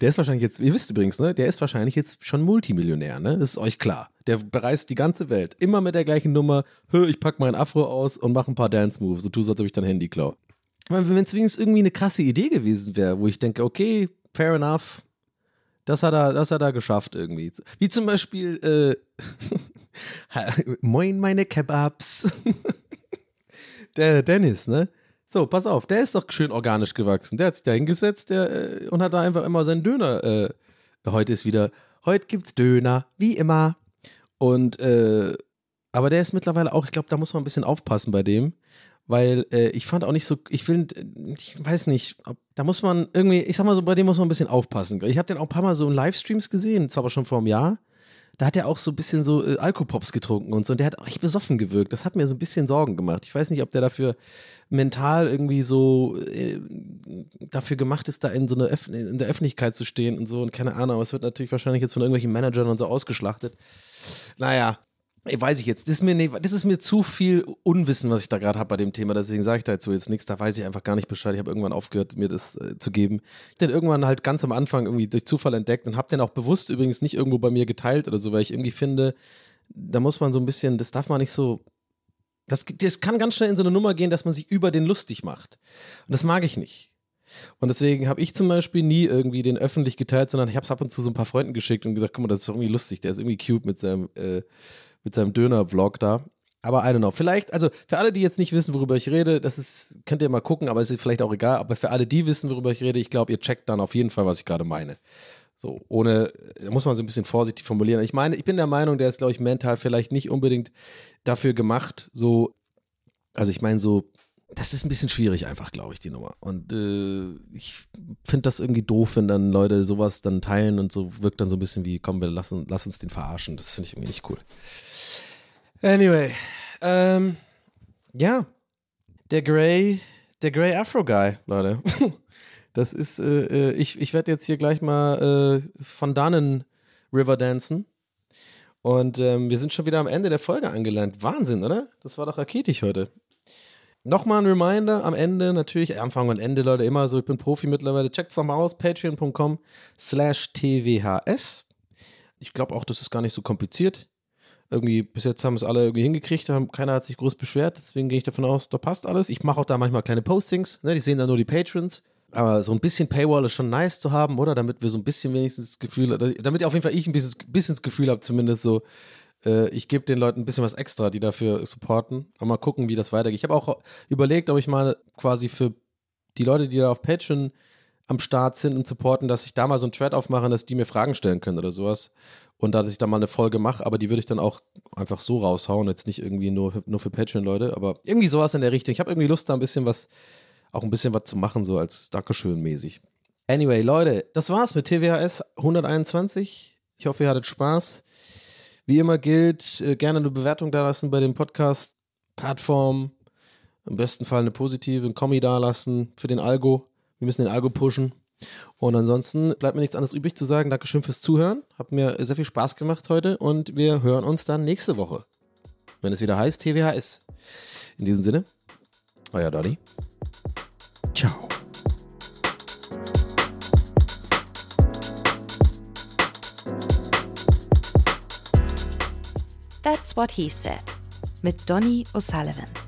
Der ist wahrscheinlich jetzt, ihr wisst übrigens, ne, der ist wahrscheinlich jetzt schon Multimillionär, ne? Das ist euch klar. Der bereist die ganze Welt. Immer mit der gleichen Nummer. Hö, ich pack meinen Afro aus und mache ein paar Dance-Moves. So tu so, als ob ich dein Handy klaue. Wenn es wenigstens irgendwie eine krasse Idee gewesen wäre, wo ich denke, okay, fair enough. Das hat er, das hat er geschafft irgendwie. Wie zum Beispiel, äh, Moin, meine Kebabs. der Dennis, ne? So, pass auf, der ist doch schön organisch gewachsen. Der hat sich da hingesetzt der, äh, und hat da einfach immer seinen Döner. Äh, heute ist wieder, heute gibt's Döner, wie immer. Und, äh, aber der ist mittlerweile auch, ich glaube, da muss man ein bisschen aufpassen bei dem, weil äh, ich fand auch nicht so, ich will, ich weiß nicht, ob, da muss man irgendwie, ich sag mal so, bei dem muss man ein bisschen aufpassen. Ich habe den auch ein paar Mal so in Livestreams gesehen, zwar aber schon vor einem Jahr. Da hat er auch so ein bisschen so äh, Alkopops getrunken und so. Und der hat auch echt besoffen gewirkt. Das hat mir so ein bisschen Sorgen gemacht. Ich weiß nicht, ob der dafür mental irgendwie so äh, dafür gemacht ist, da in so einer Öff in der Öffentlichkeit zu stehen und so. Und keine Ahnung, aber es wird natürlich wahrscheinlich jetzt von irgendwelchen Managern und so ausgeschlachtet. Naja, weiß ich jetzt. Das ist mir, nee, das ist mir zu viel Unwissen, was ich da gerade habe bei dem Thema. Deswegen sage ich dazu jetzt nichts. Da weiß ich einfach gar nicht Bescheid. Ich habe irgendwann aufgehört, mir das äh, zu geben. Ich den irgendwann halt ganz am Anfang irgendwie durch Zufall entdeckt und habe den auch bewusst übrigens nicht irgendwo bei mir geteilt oder so, weil ich irgendwie finde, da muss man so ein bisschen, das darf man nicht so. Das, das kann ganz schnell in so eine Nummer gehen, dass man sich über den lustig macht. Und das mag ich nicht. Und deswegen habe ich zum Beispiel nie irgendwie den öffentlich geteilt, sondern ich habe es ab und zu so ein paar Freunden geschickt und gesagt, guck mal, das ist irgendwie lustig, der ist irgendwie cute mit seinem äh, mit seinem Döner-Vlog da. Aber I don't know. Vielleicht, also für alle, die jetzt nicht wissen, worüber ich rede, das ist, könnt ihr mal gucken, aber es ist vielleicht auch egal. Aber für alle, die wissen, worüber ich rede, ich glaube, ihr checkt dann auf jeden Fall, was ich gerade meine. So, ohne, muss man so ein bisschen vorsichtig formulieren. Ich meine, ich bin der Meinung, der ist, glaube ich, mental vielleicht nicht unbedingt dafür gemacht, so, also ich meine, so, das ist ein bisschen schwierig einfach, glaube ich, die Nummer. Und äh, ich finde das irgendwie doof, wenn dann Leute sowas dann teilen und so wirkt dann so ein bisschen wie, komm, wir lassen, lass uns den verarschen. Das finde ich irgendwie nicht cool. Anyway, ähm, ja, der Grey, der Grey Afro Guy, Leute. Das ist, äh, äh, ich, ich werde jetzt hier gleich mal äh, von dannen River dancen. Und ähm, wir sind schon wieder am Ende der Folge angelangt. Wahnsinn, oder? Das war doch raketisch heute. Nochmal ein Reminder am Ende, natürlich, Anfang und Ende, Leute, immer so, ich bin Profi mittlerweile. Checkt es doch mal aus, patreon.com slash tvhs. Ich glaube auch, das ist gar nicht so kompliziert. Irgendwie, bis jetzt haben es alle irgendwie hingekriegt, haben, keiner hat sich groß beschwert, deswegen gehe ich davon aus, da passt alles. Ich mache auch da manchmal kleine Postings, ne, die sehen dann nur die Patrons. Aber so ein bisschen Paywall ist schon nice zu haben, oder? Damit wir so ein bisschen wenigstens das Gefühl, damit auf jeden Fall ich ein bisschen, bisschen das Gefühl habe, zumindest so, äh, ich gebe den Leuten ein bisschen was extra, die dafür supporten. Und mal gucken, wie das weitergeht. Ich habe auch überlegt, ob ich mal quasi für die Leute, die da auf Patreon am Start sind und supporten, dass ich da mal so einen Thread aufmache, dass die mir Fragen stellen können oder sowas. Und dass ich da mal eine Folge mache, aber die würde ich dann auch einfach so raushauen, jetzt nicht irgendwie nur, nur für Patreon-Leute, aber irgendwie sowas in der Richtung. Ich habe irgendwie Lust, da ein bisschen was, auch ein bisschen was zu machen, so als Dankeschön mäßig. Anyway, Leute, das war's mit TWHS 121. Ich hoffe, ihr hattet Spaß. Wie immer gilt, äh, gerne eine Bewertung da lassen bei den Podcast-Plattformen. Im besten Fall eine positive, ein Kommi da lassen für den Algo. Wir müssen den Algo pushen. Und ansonsten bleibt mir nichts anderes übrig zu sagen. Dankeschön fürs Zuhören. Hat mir sehr viel Spaß gemacht heute und wir hören uns dann nächste Woche, wenn es wieder heißt TWHS. In diesem Sinne, euer Dolly. Ciao. That's What He Said mit Donny O'Sullivan.